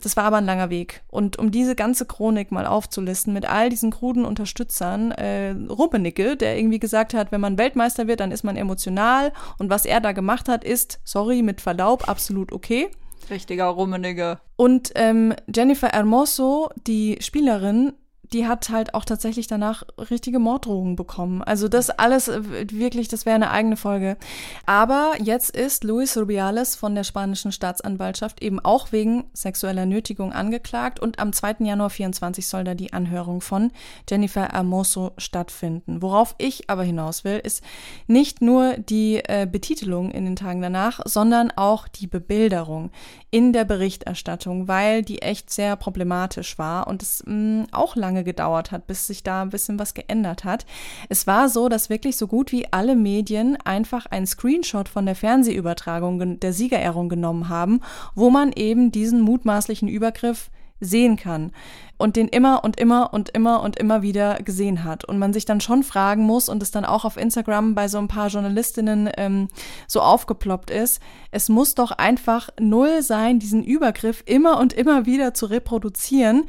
Das war aber ein langer Weg. Und um diese ganze Chronik mal aufzulisten mit all diesen kruden Unterstützern, äh, Rumpenicke, der irgendwie gesagt hat, wenn man Weltmeister wird, dann ist man emotional. Und was er da gemacht hat, ist, sorry, mit Verlaub, absolut okay. Richtiger Rummenigge. Und ähm, Jennifer Hermoso, die Spielerin, die hat halt auch tatsächlich danach richtige Morddrohungen bekommen. Also das alles äh, wirklich, das wäre eine eigene Folge. Aber jetzt ist Luis Rubiales von der spanischen Staatsanwaltschaft eben auch wegen sexueller Nötigung angeklagt und am 2. Januar 24 soll da die Anhörung von Jennifer Hermoso stattfinden. Worauf ich aber hinaus will, ist nicht nur die äh, Betitelung in den Tagen danach, sondern auch die Bebilderung in der Berichterstattung, weil die echt sehr problematisch war und es mh, mm, auch lange gedauert hat, bis sich da ein bisschen was geändert hat. Es war so, dass wirklich so gut wie alle Medien einfach einen Screenshot von der Fernsehübertragung der Siegerehrung genommen haben, wo man eben diesen mutmaßlichen Übergriff sehen kann und den immer und immer und immer und immer wieder gesehen hat und man sich dann schon fragen muss und es dann auch auf Instagram bei so ein paar Journalistinnen ähm, so aufgeploppt ist, es muss doch einfach null sein, diesen Übergriff immer und immer wieder zu reproduzieren.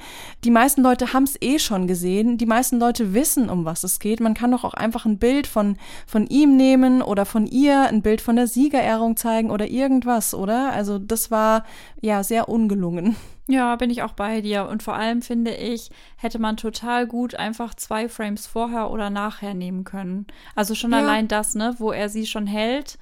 Die meisten Leute haben es eh schon gesehen, die meisten Leute wissen, um was es geht. Man kann doch auch einfach ein Bild von, von ihm nehmen oder von ihr, ein Bild von der Siegerehrung zeigen oder irgendwas, oder? Also das war ja sehr ungelungen. Ja, bin ich auch bei dir. Und vor allem finde ich, hätte man total gut einfach zwei Frames vorher oder nachher nehmen können. Also schon ja. allein das, ne, wo er sie schon hält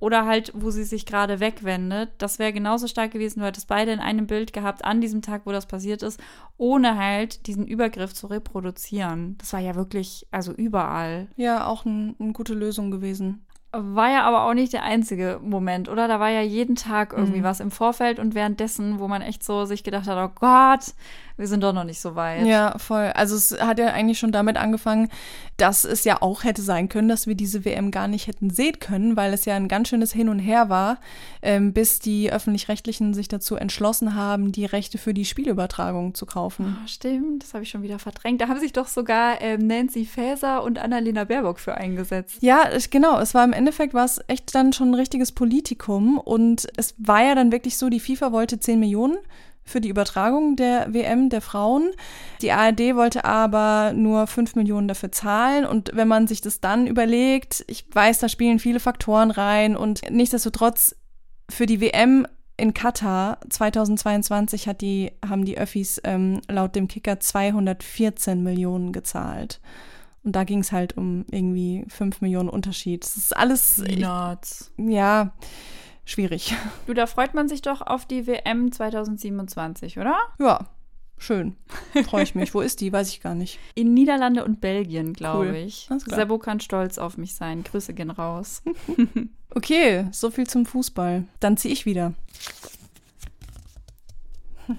oder halt, wo sie sich gerade wegwendet. Das wäre genauso stark gewesen. Du hättest beide in einem Bild gehabt an diesem Tag, wo das passiert ist, ohne halt diesen Übergriff zu reproduzieren. Das war ja wirklich, also überall. Ja, auch ein, eine gute Lösung gewesen. War ja aber auch nicht der einzige Moment, oder? Da war ja jeden Tag irgendwie mhm. was im Vorfeld und währenddessen, wo man echt so sich gedacht hat, oh Gott, wir sind doch noch nicht so weit. Ja, voll. Also es hat ja eigentlich schon damit angefangen, dass es ja auch hätte sein können, dass wir diese WM gar nicht hätten sehen können, weil es ja ein ganz schönes Hin und Her war, ähm, bis die öffentlich-rechtlichen sich dazu entschlossen haben, die Rechte für die Spielübertragung zu kaufen. Oh, stimmt, das habe ich schon wieder verdrängt. Da haben sich doch sogar ähm, Nancy Faeser und Annalena Baerbock für eingesetzt. Ja, ich, genau. Es war im Endeffekt war es echt dann schon ein richtiges Politikum und es war ja dann wirklich so, die FIFA wollte 10 Millionen für die Übertragung der WM der Frauen. Die ARD wollte aber nur 5 Millionen dafür zahlen. Und wenn man sich das dann überlegt, ich weiß, da spielen viele Faktoren rein und nichtsdestotrotz für die WM in Katar 2022 hat die, haben die Öffis ähm, laut dem Kicker 214 Millionen gezahlt. Und da ging es halt um irgendwie 5 Millionen Unterschied. Das ist alles. Peanuts. Ich, ja schwierig. Du, da freut man sich doch auf die WM 2027, oder? Ja, schön. Freue ich mich. Wo ist die? Weiß ich gar nicht. In Niederlande und Belgien, glaube cool. ich. Sebo kann stolz auf mich sein. Grüße gehen raus. [laughs] okay, so viel zum Fußball. Dann ziehe ich wieder. [laughs]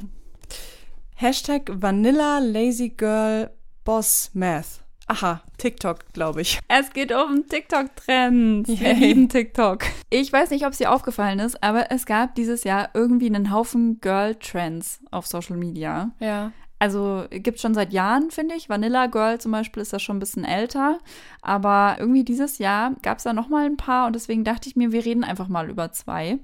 Hashtag Vanilla Lazy Girl Boss Math. Aha, TikTok, glaube ich. Es geht um TikTok-Trends. Wir lieben TikTok. Ich weiß nicht, ob es dir aufgefallen ist, aber es gab dieses Jahr irgendwie einen Haufen Girl-Trends auf Social Media. Ja. Also gibt es schon seit Jahren, finde ich. Vanilla Girl zum Beispiel ist ja schon ein bisschen älter. Aber irgendwie dieses Jahr gab es da noch mal ein paar und deswegen dachte ich mir, wir reden einfach mal über zwei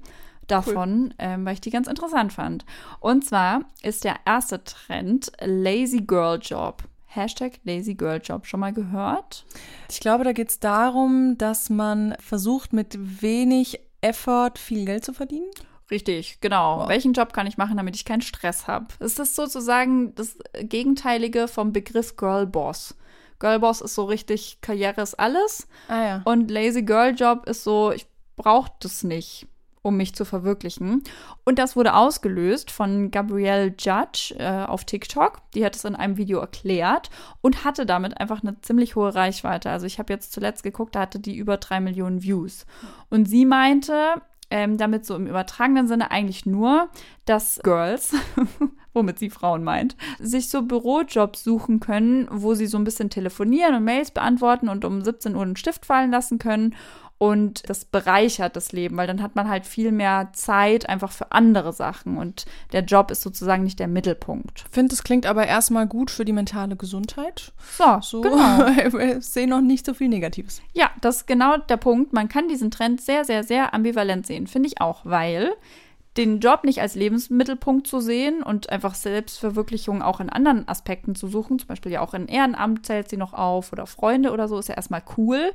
davon, cool. ähm, weil ich die ganz interessant fand. Und zwar ist der erste Trend Lazy Girl Job. Hashtag Lazy Girl Job schon mal gehört? Ich glaube, da geht es darum, dass man versucht, mit wenig Effort viel Geld zu verdienen. Richtig, genau. Wow. Welchen Job kann ich machen, damit ich keinen Stress habe? Es ist sozusagen das Gegenteilige vom Begriff Girl Boss. Girl Boss ist so richtig, Karriere ist alles. Ah, ja. Und Lazy Girl Job ist so, ich brauche das nicht um mich zu verwirklichen. Und das wurde ausgelöst von Gabrielle Judge äh, auf TikTok. Die hat es in einem Video erklärt und hatte damit einfach eine ziemlich hohe Reichweite. Also ich habe jetzt zuletzt geguckt, da hatte die über drei Millionen Views. Und sie meinte, ähm, damit so im übertragenen Sinne eigentlich nur, dass Girls, [laughs] womit sie Frauen meint, sich so Bürojobs suchen können, wo sie so ein bisschen telefonieren und Mails beantworten und um 17 Uhr einen Stift fallen lassen können und das bereichert das Leben, weil dann hat man halt viel mehr Zeit einfach für andere Sachen und der Job ist sozusagen nicht der Mittelpunkt. Ich finde, es klingt aber erstmal gut für die mentale Gesundheit. So, so genau. [laughs] ich sehe noch nicht so viel Negatives. Ja, das ist genau der Punkt. Man kann diesen Trend sehr, sehr, sehr ambivalent sehen, finde ich auch, weil den Job nicht als Lebensmittelpunkt zu sehen und einfach Selbstverwirklichung auch in anderen Aspekten zu suchen. Zum Beispiel ja auch in Ehrenamt zählt sie noch auf oder Freunde oder so, ist ja erstmal cool.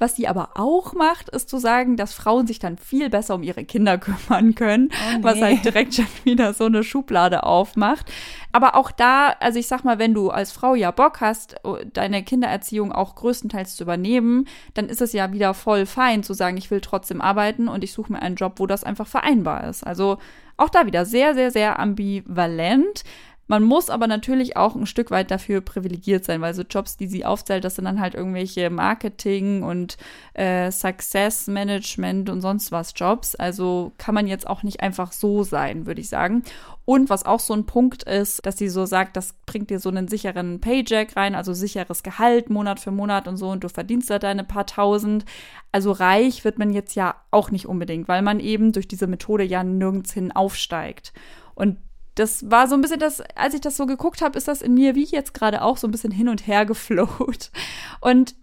Was sie aber auch macht, ist zu sagen, dass Frauen sich dann viel besser um ihre Kinder [laughs] kümmern können, oh nee. was halt direkt schon wieder so eine Schublade aufmacht. Aber auch da, also ich sag mal, wenn du als Frau ja Bock hast, oh, deine Kindererziehung auch größtenteils zu übernehmen, dann ist es ja wieder voll fein zu sagen, ich will trotzdem arbeiten und ich suche mir einen Job, wo das einfach vereinbar ist. Also also auch da wieder sehr, sehr, sehr ambivalent. Man muss aber natürlich auch ein Stück weit dafür privilegiert sein, weil so Jobs, die sie aufzählt, das sind dann halt irgendwelche Marketing und äh, Success Management und sonst was Jobs. Also kann man jetzt auch nicht einfach so sein, würde ich sagen. Und was auch so ein Punkt ist, dass sie so sagt, das bringt dir so einen sicheren Paycheck rein, also sicheres Gehalt Monat für Monat und so und du verdienst da deine paar tausend. Also reich wird man jetzt ja auch nicht unbedingt, weil man eben durch diese Methode ja nirgends hin aufsteigt. Und das war so ein bisschen das, als ich das so geguckt habe, ist das in mir wie jetzt gerade auch so ein bisschen hin und her gefloht. Und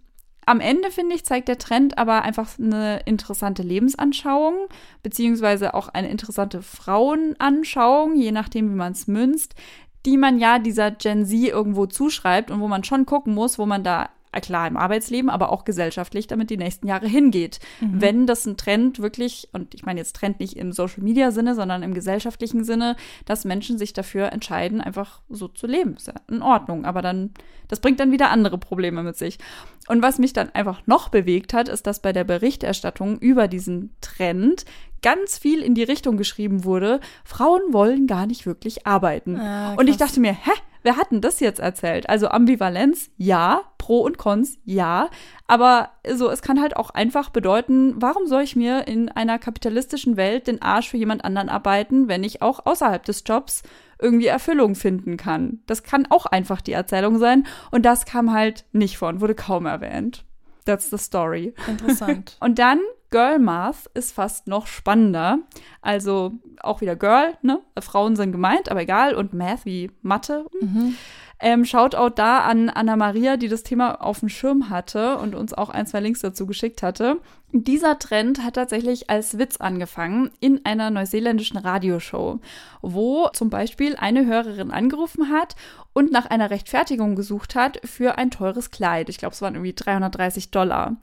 am Ende, finde ich, zeigt der Trend aber einfach eine interessante Lebensanschauung, beziehungsweise auch eine interessante Frauenanschauung, je nachdem, wie man es münzt, die man ja dieser Gen Z irgendwo zuschreibt und wo man schon gucken muss, wo man da klar im Arbeitsleben, aber auch gesellschaftlich damit die nächsten Jahre hingeht. Mhm. Wenn das ein Trend wirklich, und ich meine jetzt Trend nicht im Social Media Sinne, sondern im gesellschaftlichen Sinne, dass Menschen sich dafür entscheiden, einfach so zu leben. Ist ja in Ordnung. Aber dann, das bringt dann wieder andere Probleme mit sich. Und was mich dann einfach noch bewegt hat, ist, dass bei der Berichterstattung über diesen Trend ganz viel in die Richtung geschrieben wurde, Frauen wollen gar nicht wirklich arbeiten. Ah, und ich dachte mir, hä? Wer hat denn das jetzt erzählt? Also Ambivalenz, ja, Pro und Cons, ja, aber so, es kann halt auch einfach bedeuten, warum soll ich mir in einer kapitalistischen Welt den Arsch für jemand anderen arbeiten, wenn ich auch außerhalb des Jobs irgendwie Erfüllung finden kann? Das kann auch einfach die Erzählung sein und das kam halt nicht von, wurde kaum erwähnt. That's the story. Interessant. [laughs] und dann Girl Math ist fast noch spannender. Also auch wieder Girl, ne? Frauen sind gemeint, aber egal. Und Math wie Mathe. Mhm. Ähm, Shoutout da an Anna Maria, die das Thema auf dem Schirm hatte und uns auch ein, zwei Links dazu geschickt hatte. Dieser Trend hat tatsächlich als Witz angefangen in einer neuseeländischen Radioshow, wo zum Beispiel eine Hörerin angerufen hat und nach einer Rechtfertigung gesucht hat für ein teures Kleid. Ich glaube, es waren irgendwie 330 Dollar.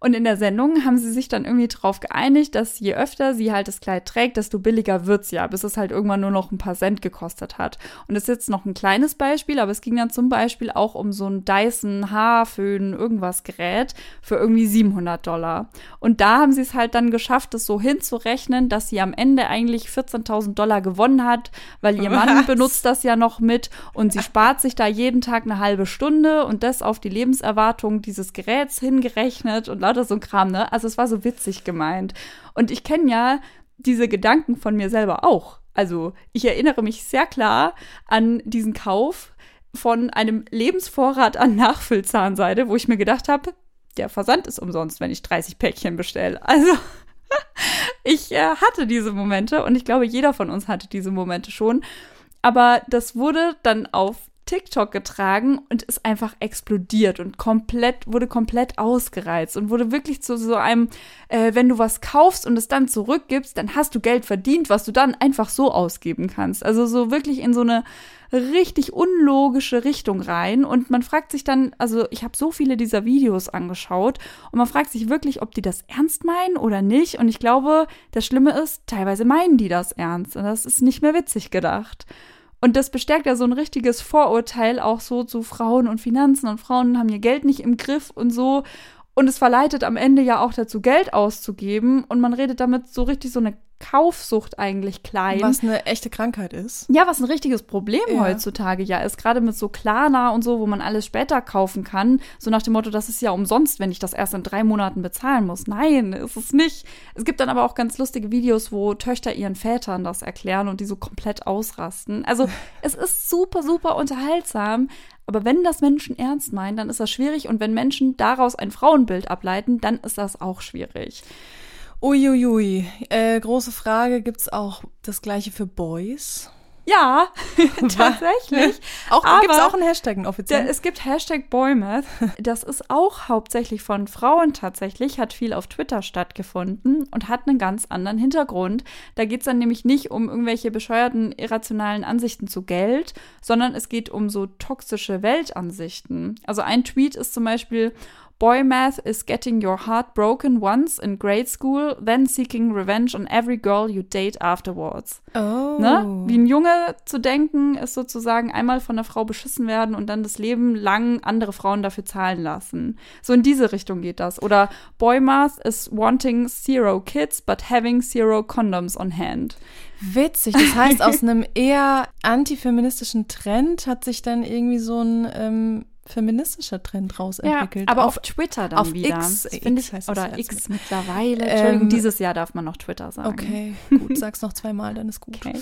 Und in der Sendung haben sie sich dann irgendwie darauf geeinigt, dass je öfter sie halt das Kleid trägt, desto billiger wird's ja, bis es halt irgendwann nur noch ein paar Cent gekostet hat. Und das ist jetzt noch ein kleines Beispiel, aber es ging dann zum Beispiel auch um so ein Dyson Haarföhn irgendwas Gerät für irgendwie 700 Dollar. Und da haben sie es halt dann geschafft, das so hinzurechnen, dass sie am Ende eigentlich 14.000 Dollar gewonnen hat, weil ihr Mann Was? benutzt das ja noch mit und sie spart sich da jeden Tag eine halbe Stunde und das auf die Lebenserwartung dieses Geräts hingerechnet und lauter so ein Kram, ne? Also es war so witzig gemeint. Und ich kenne ja diese Gedanken von mir selber auch. Also ich erinnere mich sehr klar an diesen Kauf von einem Lebensvorrat an Nachfüllzahnseide, wo ich mir gedacht habe, der Versand ist umsonst, wenn ich 30 Päckchen bestelle. Also [laughs] ich äh, hatte diese Momente und ich glaube, jeder von uns hatte diese Momente schon. Aber das wurde dann auf TikTok getragen und ist einfach explodiert und komplett, wurde komplett ausgereizt und wurde wirklich zu so einem, äh, wenn du was kaufst und es dann zurückgibst, dann hast du Geld verdient, was du dann einfach so ausgeben kannst. Also so wirklich in so eine richtig unlogische Richtung rein und man fragt sich dann, also ich habe so viele dieser Videos angeschaut und man fragt sich wirklich, ob die das ernst meinen oder nicht und ich glaube, das Schlimme ist, teilweise meinen die das ernst und das ist nicht mehr witzig gedacht. Und das bestärkt ja so ein richtiges Vorurteil auch so zu Frauen und Finanzen und Frauen haben ihr Geld nicht im Griff und so. Und es verleitet am Ende ja auch dazu, Geld auszugeben. Und man redet damit so richtig so eine Kaufsucht eigentlich klein. Was eine echte Krankheit ist. Ja, was ein richtiges Problem ja. heutzutage ja ist. Gerade mit so Klarna und so, wo man alles später kaufen kann. So nach dem Motto, das ist ja umsonst, wenn ich das erst in drei Monaten bezahlen muss. Nein, ist es nicht. Es gibt dann aber auch ganz lustige Videos, wo Töchter ihren Vätern das erklären und die so komplett ausrasten. Also [laughs] es ist super, super unterhaltsam. Aber wenn das Menschen ernst meinen, dann ist das schwierig. Und wenn Menschen daraus ein Frauenbild ableiten, dann ist das auch schwierig. Uiuiui. Äh, große Frage, gibt es auch das gleiche für Boys? Ja, [laughs] [laughs] tatsächlich. auch, gibt es auch einen Hashtag, einen offiziellen? es gibt Hashtag Boymath. Das ist auch hauptsächlich von Frauen tatsächlich, hat viel auf Twitter stattgefunden und hat einen ganz anderen Hintergrund. Da geht es dann nämlich nicht um irgendwelche bescheuerten, irrationalen Ansichten zu Geld, sondern es geht um so toxische Weltansichten. Also ein Tweet ist zum Beispiel, Boy math is getting your heart broken once in grade school, then seeking revenge on every girl you date afterwards. Oh. Ne? Wie ein Junge zu denken, ist sozusagen einmal von einer Frau beschissen werden und dann das Leben lang andere Frauen dafür zahlen lassen. So in diese Richtung geht das. Oder Boy math is wanting zero kids, but having zero condoms on hand. Witzig. Das heißt, [laughs] aus einem eher antifeministischen Trend hat sich dann irgendwie so ein ähm, feministischer Trend rausentwickelt. Ja, aber auf, auf, Twitter dann auf wieder. X, X ich, heißt oder X mittlerweile. Entschuldigung, ähm, dieses Jahr darf man noch Twitter sagen. Okay, [laughs] gut, sag's noch zweimal, dann ist gut. Okay.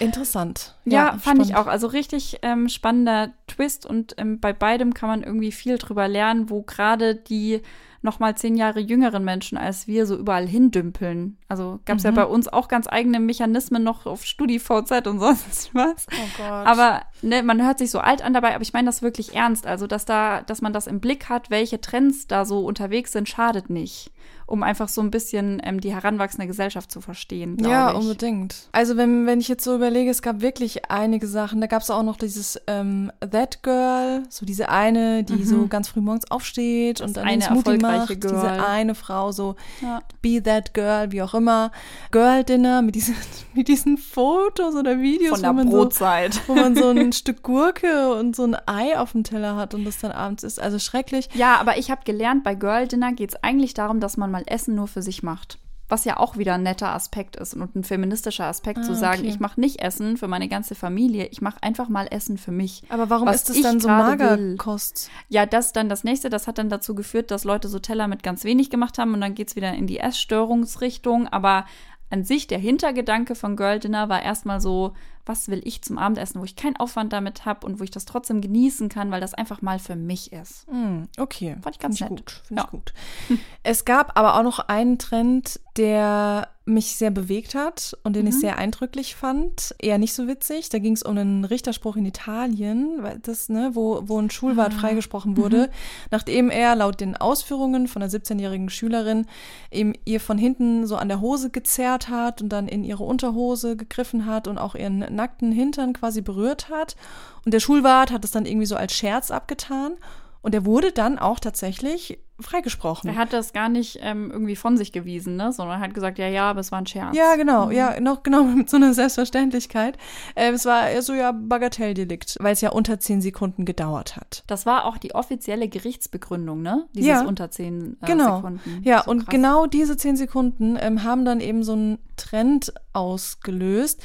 Interessant. Ja, ja fand spannend. ich auch. Also richtig ähm, spannender Twist und ähm, bei beidem kann man irgendwie viel drüber lernen, wo gerade die noch mal zehn Jahre jüngeren Menschen als wir so überall hindümpeln. Also gab es mhm. ja bei uns auch ganz eigene Mechanismen noch auf StudiVZ und [laughs] sonst was. Oh Gott. Aber ne, man hört sich so alt an dabei, aber ich meine das wirklich ernst. Also, dass da, dass man das im Blick hat, welche Trends da so unterwegs sind, schadet nicht um einfach so ein bisschen ähm, die heranwachsende Gesellschaft zu verstehen. Ja, ich. unbedingt. Also wenn, wenn ich jetzt so überlege, es gab wirklich einige Sachen. Da gab es auch noch dieses ähm, That Girl, so diese eine, die mhm. so ganz früh morgens aufsteht das und dann eine Smoothie macht. Girl. Diese eine Frau, so ja. Be That Girl, wie auch immer. Girl Dinner mit diesen, [laughs] mit diesen Fotos oder Videos. Von der Brotzeit. So, wo man so ein [laughs] Stück Gurke und so ein Ei auf dem Teller hat und das dann abends ist. Also schrecklich. Ja, aber ich habe gelernt, bei Girl Dinner geht es eigentlich darum, dass man mal Essen nur für sich macht. was ja auch wieder ein netter Aspekt ist und ein feministischer Aspekt Ah, zu sagen, okay. ich mache nicht Essen für meine ganze Familie, ich mache einfach mal Essen für mich. Aber warum ist es ich dann so. Magerkost? Ja, das dann das nächste, das hat dann dazu geführt, dass Leute so Teller mit ganz wenig gemacht haben und dann geht's wieder in die Essstörungsrichtung. Aber an sich der Hintergedanke von Girl Dinner war erstmal so, was will ich zum Abendessen, wo ich keinen Aufwand damit habe und wo ich das trotzdem genießen kann, weil das einfach mal für mich ist. Hm, okay. Fand ich ganz Find nett. gut. Finde Ja. ich gut. [laughs] Es gab aber auch noch einen Trend, der mich sehr bewegt hat und den ich Mhm. sehr eindrücklich fand. Eher nicht so witzig. Da ging es um einen Richterspruch in Italien, das, ne, wo, wo ein Schulwart Ah. freigesprochen wurde, nachdem er laut den Ausführungen von einer 17-jährigen Schülerin eben ihr von hinten so an der Hose gezerrt hat und dann in ihre Unterhose gegriffen hat und auch ihren nackten Hintern quasi berührt hat. Und der Schulwart hat es dann irgendwie so als Scherz abgetan. Und er wurde dann auch tatsächlich freigesprochen. Er hat das gar nicht ähm, irgendwie von sich gewiesen, ne? sondern hat gesagt, ja, ja, aber es war ein Scherz. Ja, genau, ja, noch genau [laughs] mit so einer Selbstverständlichkeit. Äh, es war so ja Bagatelldelikt, weil es ja unter zehn Sekunden gedauert hat. Das war auch die offizielle Gerichtsbegründung, ne? Dieses Ja. unter zehn äh, Genau. Sekunden. Ja, So und krass. genau diese zehn Sekunden ähm, haben dann eben so einen Trend ausgelöst,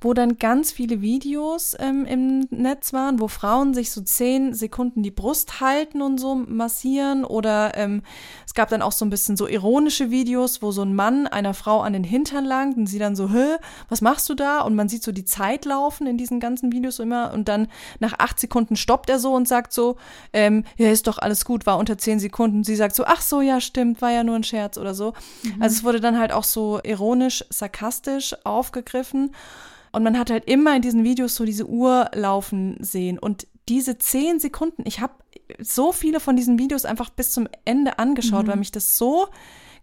wo dann ganz viele Videos ähm, im Netz waren, wo Frauen sich so zehn Sekunden die Brust halten und so massieren. Oder ähm, es gab dann auch so ein bisschen so ironische Videos, wo so ein Mann einer Frau an den Hintern langt und sie dann so, hä, was machst du da? Und man sieht so die Zeit laufen in diesen ganzen Videos immer. Und dann nach acht Sekunden stoppt er so und sagt so, ähm, ja, ist doch alles gut, war unter zehn Sekunden. Sie sagt so, ach so, ja, stimmt, war ja nur ein Scherz oder so. Also es wurde dann halt auch so ironisch, sarkastisch aufgegriffen. Und man hat halt immer in diesen Videos so diese Uhr laufen sehen. Und diese zehn Sekunden, ich habe so viele von diesen Videos einfach bis zum Ende angeschaut, weil mich das so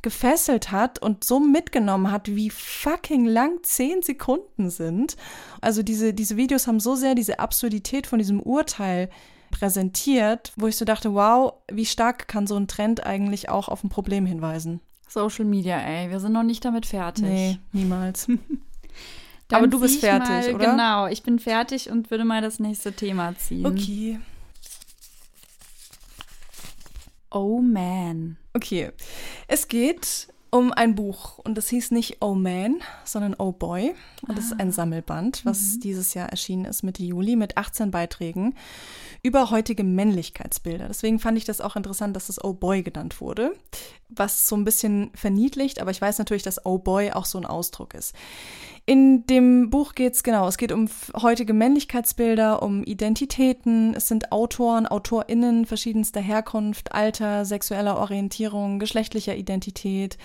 gefesselt hat und so mitgenommen hat, wie fucking lang zehn Sekunden sind. Also diese, diese Videos haben so sehr diese Absurdität von diesem Urteil präsentiert, wo ich so dachte, wow, wie stark kann so ein Trend eigentlich auch auf ein Problem hinweisen? Social Media, ey, wir sind noch nicht damit fertig. Nee, niemals. [laughs] Dann Aber du bist fertig, mal, oder? Genau, ich bin fertig und würde mal das nächste Thema ziehen. Okay. Oh man. Okay. Es geht um ein Buch und das hieß nicht Oh Man, sondern Oh Boy. Und das ist ein Sammelband, was dieses Jahr erschienen ist Mitte Juli mit 18 Beiträgen über heutige Männlichkeitsbilder. Deswegen fand ich das auch interessant, dass das Oh Boy genannt wurde, was so ein bisschen verniedlicht, aber ich weiß natürlich, dass Oh Boy auch so ein Ausdruck ist. In dem Buch geht es genau, es geht um heutige Männlichkeitsbilder, um Identitäten. Es sind Autoren, AutorInnen verschiedenster Herkunft, Alter, sexueller Orientierung, geschlechtlicher Identität.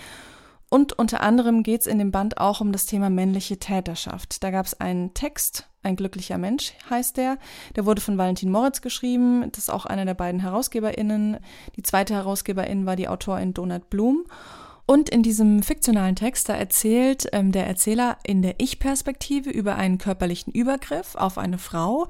Und unter anderem geht es in dem Band auch um das Thema männliche Täterschaft. Da gab es einen Text, ein glücklicher Mensch heißt der. Der wurde von Valentin Moritz geschrieben. Das ist auch einer der beiden HerausgeberInnen. Die zweite Herausgeberin war die Autorin Donat Blum. Und in diesem fiktionalen Text, da erzählt ähm, der Erzähler in der Ich-Perspektive über einen körperlichen Übergriff auf eine Frau.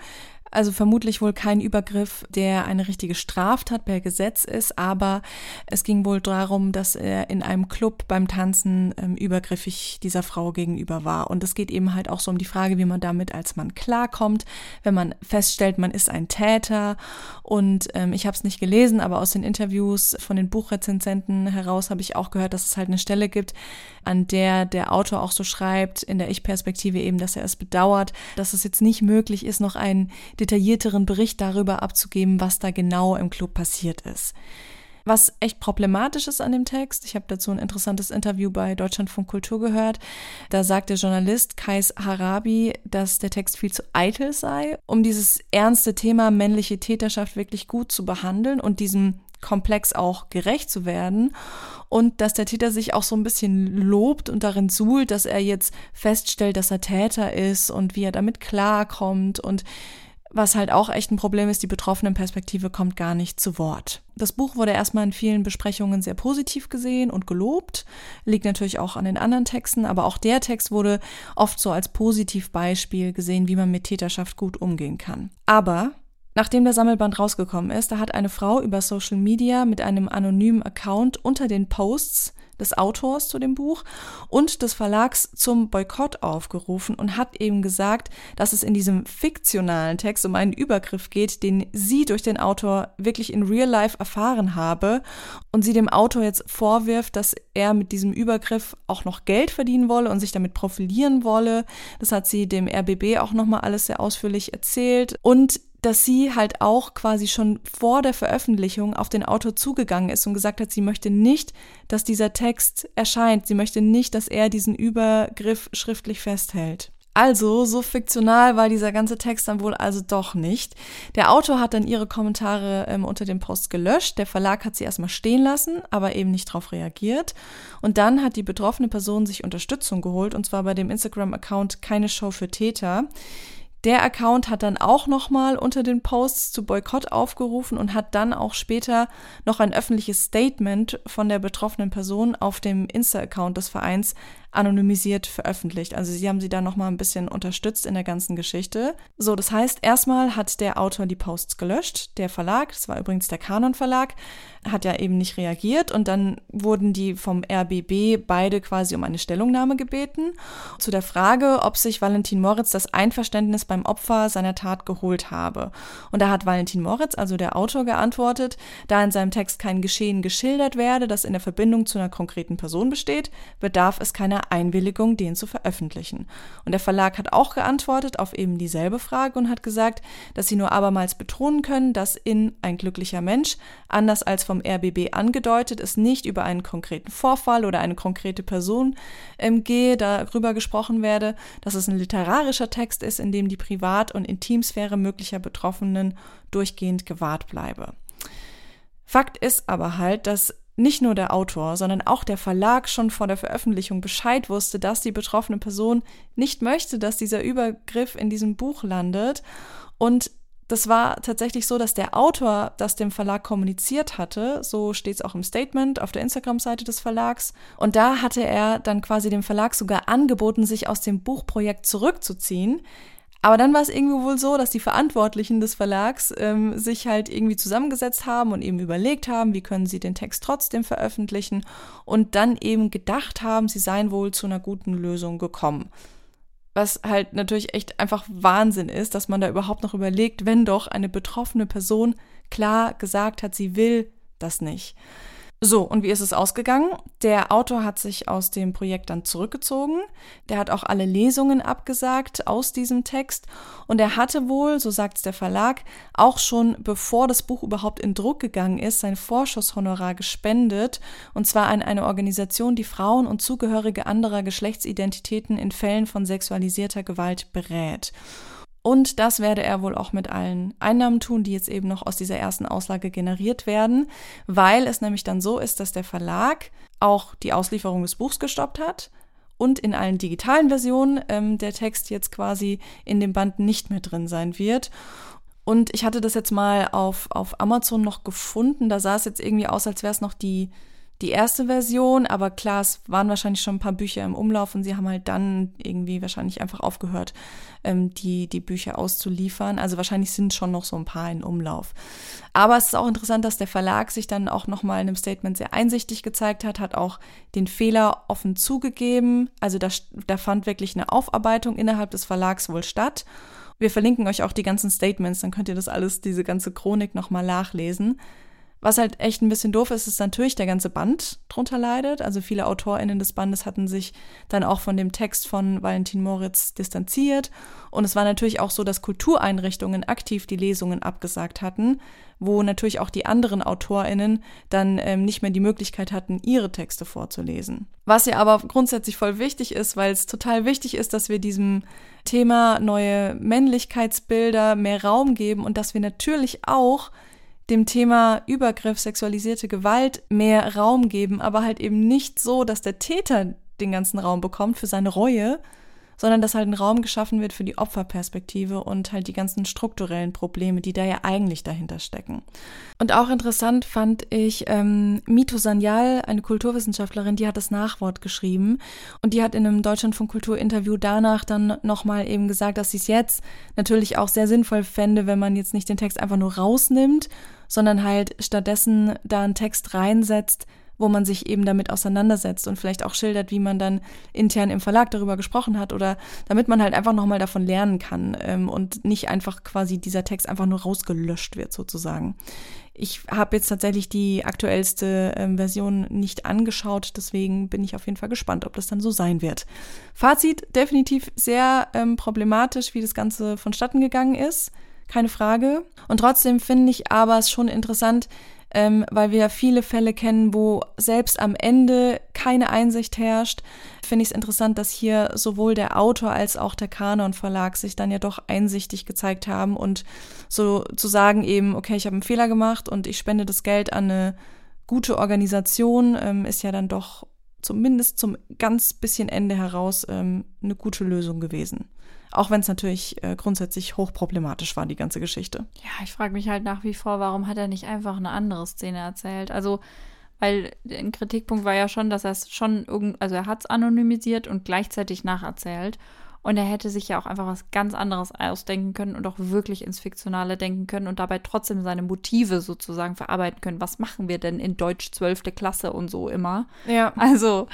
Also vermutlich wohl kein Übergriff, der eine richtige Straftat per Gesetz ist, aber es ging wohl darum, dass er in einem Club beim Tanzen ähm, übergriffig dieser Frau gegenüber war. Und es geht eben halt auch so um die Frage, wie man damit als Mann klarkommt, wenn man feststellt, man ist ein Täter. Und ähm, ich habe es nicht gelesen, aber aus den Interviews von den Buchrezensenten heraus habe ich auch gehört, dass es halt eine Stelle gibt, an der der Autor auch so schreibt, in der Ich-Perspektive eben, dass er es bedauert, dass es jetzt nicht möglich ist, noch einen detaillierteren Bericht darüber abzugeben, was da genau im Club passiert ist. Was echt problematisch ist an dem Text, ich habe dazu ein interessantes Interview bei Deutschlandfunk Kultur gehört, da sagt der Journalist Kais Harabi, dass der Text viel zu eitel sei, um dieses ernste Thema männliche Täterschaft wirklich gut zu behandeln und diesem Komplex auch gerecht zu werden und dass der Täter sich auch so ein bisschen lobt und darin suhlt, dass er jetzt feststellt, dass er Täter ist und wie er damit klarkommt und was halt auch echt ein Problem ist, die betroffenen Perspektive kommt gar nicht zu Wort. Das Buch wurde erstmal in vielen Besprechungen sehr positiv gesehen und gelobt, liegt natürlich auch an den anderen Texten, aber auch der Text wurde oft so als Positivbeispiel gesehen, wie man mit Täterschaft gut umgehen kann. Aber Nachdem der Sammelband rausgekommen ist, da hat eine Frau über Social Media mit einem anonymen Account unter den Posts des Autors zu dem Buch und des Verlags zum Boykott aufgerufen und hat eben gesagt, dass es in diesem fiktionalen Text um einen Übergriff geht, den sie durch den Autor wirklich in Real Life erfahren habe und sie dem Autor jetzt vorwirft, dass er mit diesem Übergriff auch noch Geld verdienen wolle und sich damit profilieren wolle. Das hat sie dem RBB auch nochmal alles sehr ausführlich erzählt und dass sie halt auch quasi schon vor der Veröffentlichung auf den Autor zugegangen ist und gesagt hat, sie möchte nicht, dass dieser Text erscheint. Sie möchte nicht, dass er diesen Übergriff schriftlich festhält. Also, so fiktional war dieser ganze Text dann wohl also doch nicht. Der Autor hat dann ihre Kommentare ähm, unter dem Post gelöscht. Der Verlag hat sie erstmal stehen lassen, aber eben nicht darauf reagiert. Und dann hat die betroffene Person sich Unterstützung geholt, und zwar bei dem Instagram-Account Keine Show für Täter. Der Account hat dann auch nochmal unter den Posts zu Boykott aufgerufen und hat dann auch später noch ein öffentliches Statement von der betroffenen Person auf dem Insta-Account des Vereins anonymisiert veröffentlicht. Also sie haben sie da nochmal ein bisschen unterstützt in der ganzen Geschichte. So, das heißt, erstmal hat der Autor die Posts gelöscht. Der Verlag, das war übrigens der Kanon Verlag, hat ja eben nicht reagiert und dann wurden die vom RBB beide quasi um eine Stellungnahme gebeten zu der Frage, ob sich Valentin Moritz das Einverständnis beim Opfer seiner Tat geholt habe. Und da hat Valentin Moritz, also der Autor, geantwortet, da in seinem Text kein Geschehen geschildert werde, das in der Verbindung zu einer konkreten Person besteht, bedarf es keiner Einwilligung, den zu veröffentlichen. Und der Verlag hat auch geantwortet auf eben dieselbe Frage und hat gesagt, dass sie nur abermals betonen können, dass in Ein glücklicher Mensch, anders als vom RBB angedeutet, es nicht über einen konkreten Vorfall oder eine konkrete Person ähm, gehe, darüber gesprochen werde, dass es ein literarischer Text ist, in dem die Privat- und Intimsphäre möglicher Betroffenen durchgehend gewahrt bleibe. Fakt ist aber halt, dass nicht nur der Autor, sondern auch der Verlag schon vor der Veröffentlichung Bescheid wusste, dass die betroffene Person nicht möchte, dass dieser Übergriff in diesem Buch landet. Und das war tatsächlich so, dass der Autor das dem Verlag kommuniziert hatte. So steht es auch im Statement auf der Instagram-Seite des Verlags. Und da hatte er dann quasi dem Verlag sogar angeboten, sich aus dem Buchprojekt zurückzuziehen. Aber dann war es irgendwie wohl so, dass die Verantwortlichen des Verlags ähm, sich halt irgendwie zusammengesetzt haben und eben überlegt haben, wie können sie den Text trotzdem veröffentlichen und dann eben gedacht haben, sie seien wohl zu einer guten Lösung gekommen. Was halt natürlich echt einfach Wahnsinn ist, dass man da überhaupt noch überlegt, wenn doch eine betroffene Person klar gesagt hat, sie will das nicht. So, und wie ist es ausgegangen? Der Autor hat sich aus dem Projekt dann zurückgezogen. Der hat auch alle Lesungen abgesagt aus diesem Text. Und er hatte wohl, so sagt es der Verlag, auch schon bevor das Buch überhaupt in Druck gegangen ist, sein Vorschusshonorar gespendet. Und zwar an eine Organisation, die Frauen und Zugehörige anderer Geschlechtsidentitäten in Fällen von sexualisierter Gewalt berät. Und das werde er wohl auch mit allen Einnahmen tun, die jetzt eben noch aus dieser ersten Auslage generiert werden, weil es nämlich dann so ist, dass der Verlag auch die Auslieferung des Buchs gestoppt hat und in allen digitalen Versionen ähm, der Text jetzt quasi in dem Band nicht mehr drin sein wird. Und ich hatte das jetzt mal auf, auf Amazon noch gefunden. Da sah es jetzt irgendwie aus, als wäre es noch die die erste Version, aber klar, es waren wahrscheinlich schon ein paar Bücher im Umlauf und sie haben halt dann irgendwie wahrscheinlich einfach aufgehört, ähm, die, die Bücher auszuliefern. Also wahrscheinlich sind schon noch so ein paar in Umlauf. Aber es ist auch interessant, dass der Verlag sich dann auch nochmal in einem Statement sehr einsichtig gezeigt hat, hat auch den Fehler offen zugegeben. Also da, da fand wirklich eine Aufarbeitung innerhalb des Verlags wohl statt. Wir verlinken euch auch die ganzen Statements, dann könnt ihr das alles, diese ganze Chronik nochmal nachlesen. Was halt echt ein bisschen doof ist, ist natürlich der ganze Band drunter leidet. Also viele AutorInnen des Bandes hatten sich dann auch von dem Text von Valentin Moritz distanziert. Und es war natürlich auch so, dass Kultureinrichtungen aktiv die Lesungen abgesagt hatten, wo natürlich auch die anderen AutorInnen dann ähm, nicht mehr die Möglichkeit hatten, ihre Texte vorzulesen. Was ja aber grundsätzlich voll wichtig ist, weil es total wichtig ist, dass wir diesem Thema neue Männlichkeitsbilder mehr Raum geben und dass wir natürlich auch dem Thema Übergriff, sexualisierte Gewalt mehr Raum geben, aber halt eben nicht so, dass der Täter den ganzen Raum bekommt für seine Reue, sondern dass halt ein Raum geschaffen wird für die Opferperspektive und halt die ganzen strukturellen Probleme, die da ja eigentlich dahinter stecken. Und auch interessant fand ich ähm, Mito Sanyal, eine Kulturwissenschaftlerin, die hat das Nachwort geschrieben und die hat in einem Deutschlandfunk Kultur Interview danach dann nochmal eben gesagt, dass sie es jetzt natürlich auch sehr sinnvoll fände, wenn man jetzt nicht den Text einfach nur rausnimmt, sondern halt stattdessen da einen Text reinsetzt, wo man sich eben damit auseinandersetzt und vielleicht auch schildert, wie man dann intern im Verlag darüber gesprochen hat oder damit man halt einfach nochmal davon lernen kann ähm, und nicht einfach quasi dieser Text einfach nur rausgelöscht wird sozusagen. Ich habe jetzt tatsächlich die aktuellste ähm, Version nicht angeschaut, deswegen bin ich auf jeden Fall gespannt, ob das dann so sein wird. Fazit, definitiv sehr ähm, problematisch, wie das Ganze vonstatten gegangen ist, keine Frage. Und trotzdem finde ich aber es schon interessant, ähm, weil wir viele Fälle kennen, wo selbst am Ende keine Einsicht herrscht, finde ich es interessant, dass hier sowohl der Autor als auch der Kanon Verlag sich dann ja doch einsichtig gezeigt haben und so zu sagen eben, okay, ich habe einen Fehler gemacht und ich spende das Geld an eine gute Organisation, ähm, ist ja dann doch zumindest zum ganz bisschen Ende heraus ähm, eine gute Lösung gewesen. Auch wenn es natürlich äh, grundsätzlich hochproblematisch war, die ganze Geschichte. Ja, ich frage mich halt nach wie vor, warum hat er nicht einfach eine andere Szene erzählt? Also, weil ein Kritikpunkt war ja schon, dass er es schon irgend, also er hat es anonymisiert und gleichzeitig nacherzählt. Und er hätte sich ja auch einfach was ganz anderes ausdenken können und auch wirklich ins Fiktionale denken können und dabei trotzdem seine Motive sozusagen verarbeiten können. Was machen wir denn in Deutsch 12. Klasse und so immer? Ja. Also,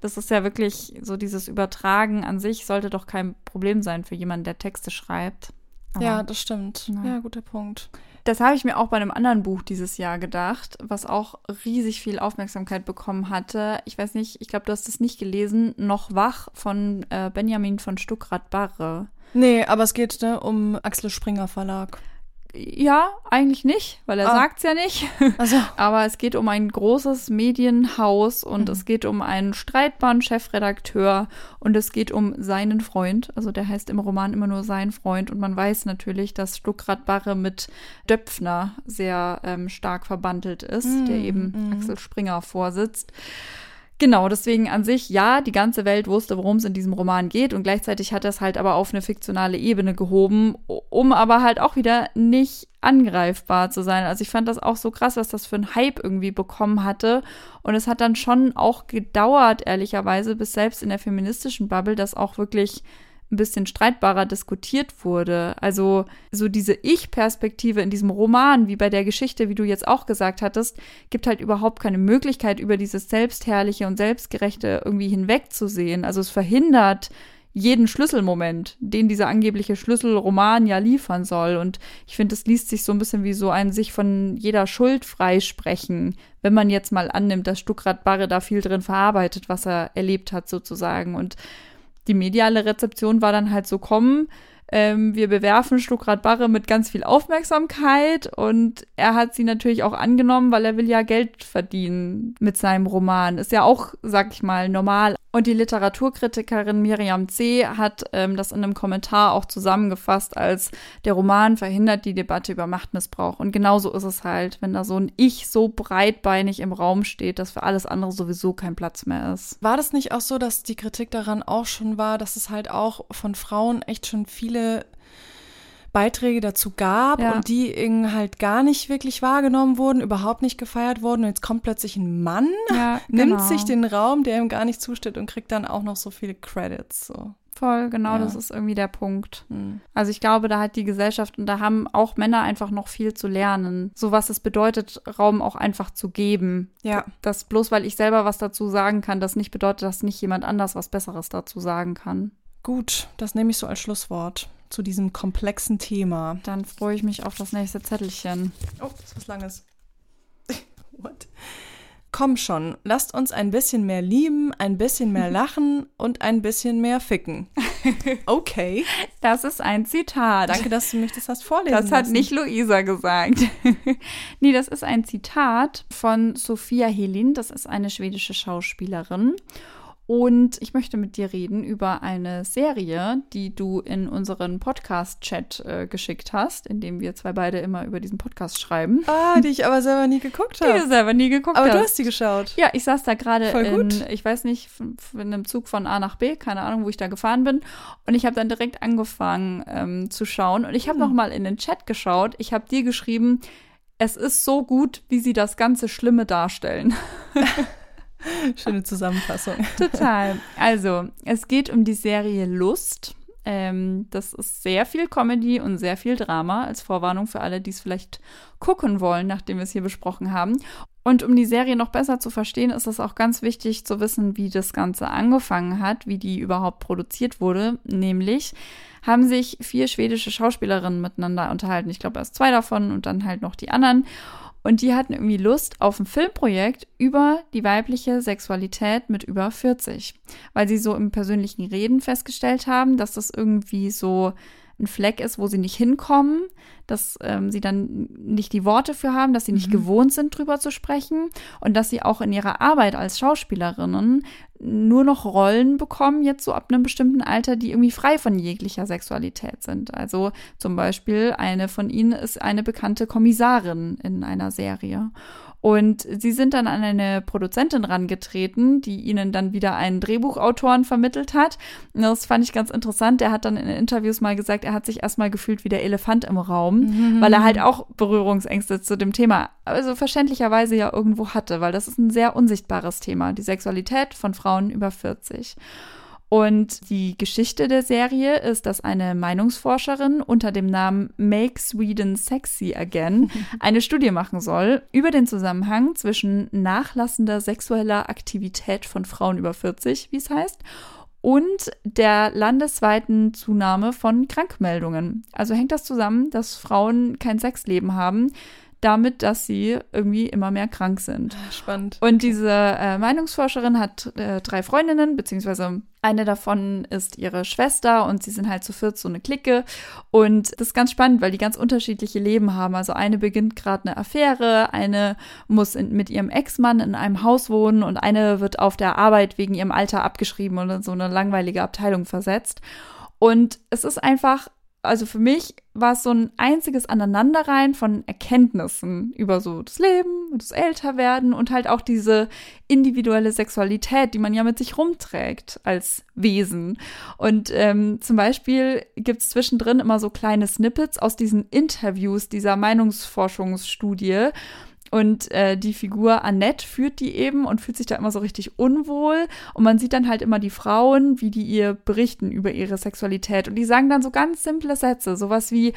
das ist ja wirklich so dieses Übertragen an sich sollte doch kein Problem sein für jemanden, der Texte schreibt. Aber, ja, das stimmt. Ja. ja, guter Punkt. Das habe ich mir auch bei einem anderen Buch dieses Jahr gedacht, was auch riesig viel Aufmerksamkeit bekommen hatte. Ich weiß nicht, ich glaube, du hast es nicht gelesen. Noch wach von äh, Benjamin von Stuckrad-Barre. Nee, aber es geht ne, um Axel Springer Verlag. Ja, eigentlich nicht, weil er ah. es ja nicht. Also. [laughs] Aber es geht um ein großes Medienhaus und mhm. es geht um einen streitbaren Chefredakteur und es geht um seinen Freund. Also der heißt im Roman immer nur sein Freund und man weiß natürlich, dass Stuckrad Barre mit Döpfner sehr ähm, stark verbandelt ist, mhm. der eben mhm. Axel Springer vorsitzt. Genau, deswegen an sich, ja, die ganze Welt wusste, worum es in diesem Roman geht und gleichzeitig hat er es halt aber auf eine fiktionale Ebene gehoben, um aber halt auch wieder nicht angreifbar zu sein. Also ich fand das auch so krass, was das für ein Hype irgendwie bekommen hatte. Und es hat dann schon auch gedauert, ehrlicherweise, bis selbst in der feministischen Bubble das auch wirklich ein bisschen streitbarer diskutiert wurde. Also so diese Ich-Perspektive in diesem Roman, wie bei der Geschichte, wie du jetzt auch gesagt hattest, gibt halt überhaupt keine Möglichkeit, über dieses Selbstherrliche und Selbstgerechte irgendwie hinwegzusehen. Also es verhindert jeden Schlüsselmoment, den dieser angebliche Schlüsselroman ja liefern soll. Und ich finde, es liest sich so ein bisschen wie so ein sich von jeder Schuld freisprechen, wenn man jetzt mal annimmt, dass Stuckrad Barre da viel drin verarbeitet, was er erlebt hat sozusagen. Und die mediale Rezeption war dann halt so kommen. Ähm, wir bewerfen Stuckrad Barre mit ganz viel Aufmerksamkeit und er hat sie natürlich auch angenommen, weil er will ja Geld verdienen mit seinem Roman. Ist ja auch, sag ich mal, normal und die Literaturkritikerin Miriam C. hat ähm, das in einem Kommentar auch zusammengefasst als der Roman verhindert die Debatte über Machtmissbrauch. Und genauso ist es halt, wenn da so ein Ich so breitbeinig im Raum steht, dass für alles andere sowieso kein Platz mehr ist. War das nicht auch so, dass die Kritik daran auch schon war, dass es halt auch von Frauen echt schon viele Beiträge dazu gab ja. und die halt gar nicht wirklich wahrgenommen wurden, überhaupt nicht gefeiert wurden. Und jetzt kommt plötzlich ein Mann, ja, [laughs] nimmt genau. sich den Raum, der ihm gar nicht zusteht und kriegt dann auch noch so viele Credits. So. Voll, genau, ja. das ist irgendwie der Punkt. Hm. Also ich glaube, da hat die Gesellschaft und da haben auch Männer einfach noch viel zu lernen. So was es bedeutet, Raum auch einfach zu geben. Ja. Das bloß, weil ich selber was dazu sagen kann, das nicht bedeutet, dass nicht jemand anders was Besseres dazu sagen kann. Gut, das nehme ich so als Schlusswort zu diesem komplexen Thema. Dann freue ich mich auf das nächste Zettelchen. Oh, das ist was Langes. [laughs] What? Komm schon, lasst uns ein bisschen mehr lieben, ein bisschen mehr [laughs] lachen und ein bisschen mehr ficken. [laughs] Okay. Das ist ein Zitat. Danke, dass du mich das hast vorlesen Das hat lassen. nicht Luisa gesagt. nee, das ist ein Zitat von Sophia Helin. Das ist eine schwedische Schauspielerin. Und ich möchte mit dir reden über eine Serie, die du in unseren Podcast-Chat äh, geschickt hast, in dem wir zwei beide immer über diesen Podcast schreiben. Ah, die ich aber selber nie geguckt habe. [laughs] Die du selber nie geguckt aber hast. Aber du hast die geschaut. Ja, ich saß da gerade in, ich weiß nicht, in einem Zug von A nach B, keine Ahnung, wo ich da gefahren bin. Und ich habe dann direkt angefangen ähm, zu schauen. Und ich habe hm. noch mal in den Chat geschaut. Ich habe dir geschrieben, es ist so gut, wie sie das ganze Schlimme darstellen. [laughs] [laughs] Schöne Zusammenfassung. [laughs] Total. Also, es geht um die Serie Lust. Ähm, das ist sehr viel Comedy und sehr viel Drama, als Vorwarnung für alle, die es vielleicht gucken wollen, nachdem wir es hier besprochen haben. Und um die Serie noch besser zu verstehen, ist es auch ganz wichtig zu wissen, wie das Ganze angefangen hat, wie die überhaupt produziert wurde. Nämlich haben sich vier schwedische Schauspielerinnen miteinander unterhalten. Ich glaube, erst zwei davon und dann halt noch die anderen. Und die hatten irgendwie Lust auf ein Filmprojekt über die weibliche Sexualität mit über 40. Weil sie so im persönlichen Reden festgestellt haben, dass das irgendwie so ein Fleck ist, wo sie nicht hinkommen, dass ähm, sie dann nicht die Worte für haben, dass sie nicht mhm. gewohnt sind, drüber zu sprechen und dass sie auch in ihrer Arbeit als Schauspielerinnen nur noch Rollen bekommen, jetzt so ab einem bestimmten Alter, die irgendwie frei von jeglicher Sexualität sind. Also zum Beispiel eine von ihnen ist eine bekannte Kommissarin in einer Serie. Und sie sind dann an eine Produzentin rangetreten, die ihnen dann wieder einen Drehbuchautoren vermittelt hat. Und das fand ich ganz interessant. Der hat dann in Interviews mal gesagt, er hat sich erstmal gefühlt wie der Elefant im Raum, mhm. weil er halt auch Berührungsängste zu dem Thema, also verständlicherweise ja irgendwo hatte, weil das ist ein sehr unsichtbares Thema, die Sexualität von Frauen über 40. Und die Geschichte der Serie ist, dass eine Meinungsforscherin unter dem Namen Make Sweden Sexy Again [laughs] eine Studie machen soll über den Zusammenhang zwischen nachlassender sexueller Aktivität von Frauen über 40, wie es heißt, und der landesweiten Zunahme von Krankmeldungen. Also hängt das zusammen, dass Frauen kein Sexleben haben, damit, dass sie irgendwie immer mehr krank sind. Ah, spannend. Und diese äh, Meinungsforscherin hat äh, drei Freundinnen, beziehungsweise eine davon ist ihre Schwester und sie sind halt zu viert so eine Clique. Und das ist ganz spannend, weil die ganz unterschiedliche Leben haben. Also eine beginnt gerade eine Affäre, eine muss in, mit ihrem Ex-Mann in einem Haus wohnen und eine wird auf der Arbeit wegen ihrem Alter abgeschrieben und in so eine langweilige Abteilung versetzt. Und es ist einfach also für mich war es so ein einziges Aneinanderreihen von Erkenntnissen über so das Leben und das Älterwerden und halt auch diese individuelle Sexualität, die man ja mit sich rumträgt als Wesen. Und ähm, zum Beispiel gibt es zwischendrin immer so kleine Snippets aus diesen Interviews dieser Meinungsforschungsstudie. Und äh, die Figur Annette führt die eben und fühlt sich da immer so richtig unwohl. Und man sieht dann halt immer die Frauen, wie die ihr berichten über ihre Sexualität. Und die sagen dann so ganz simple Sätze, sowas wie,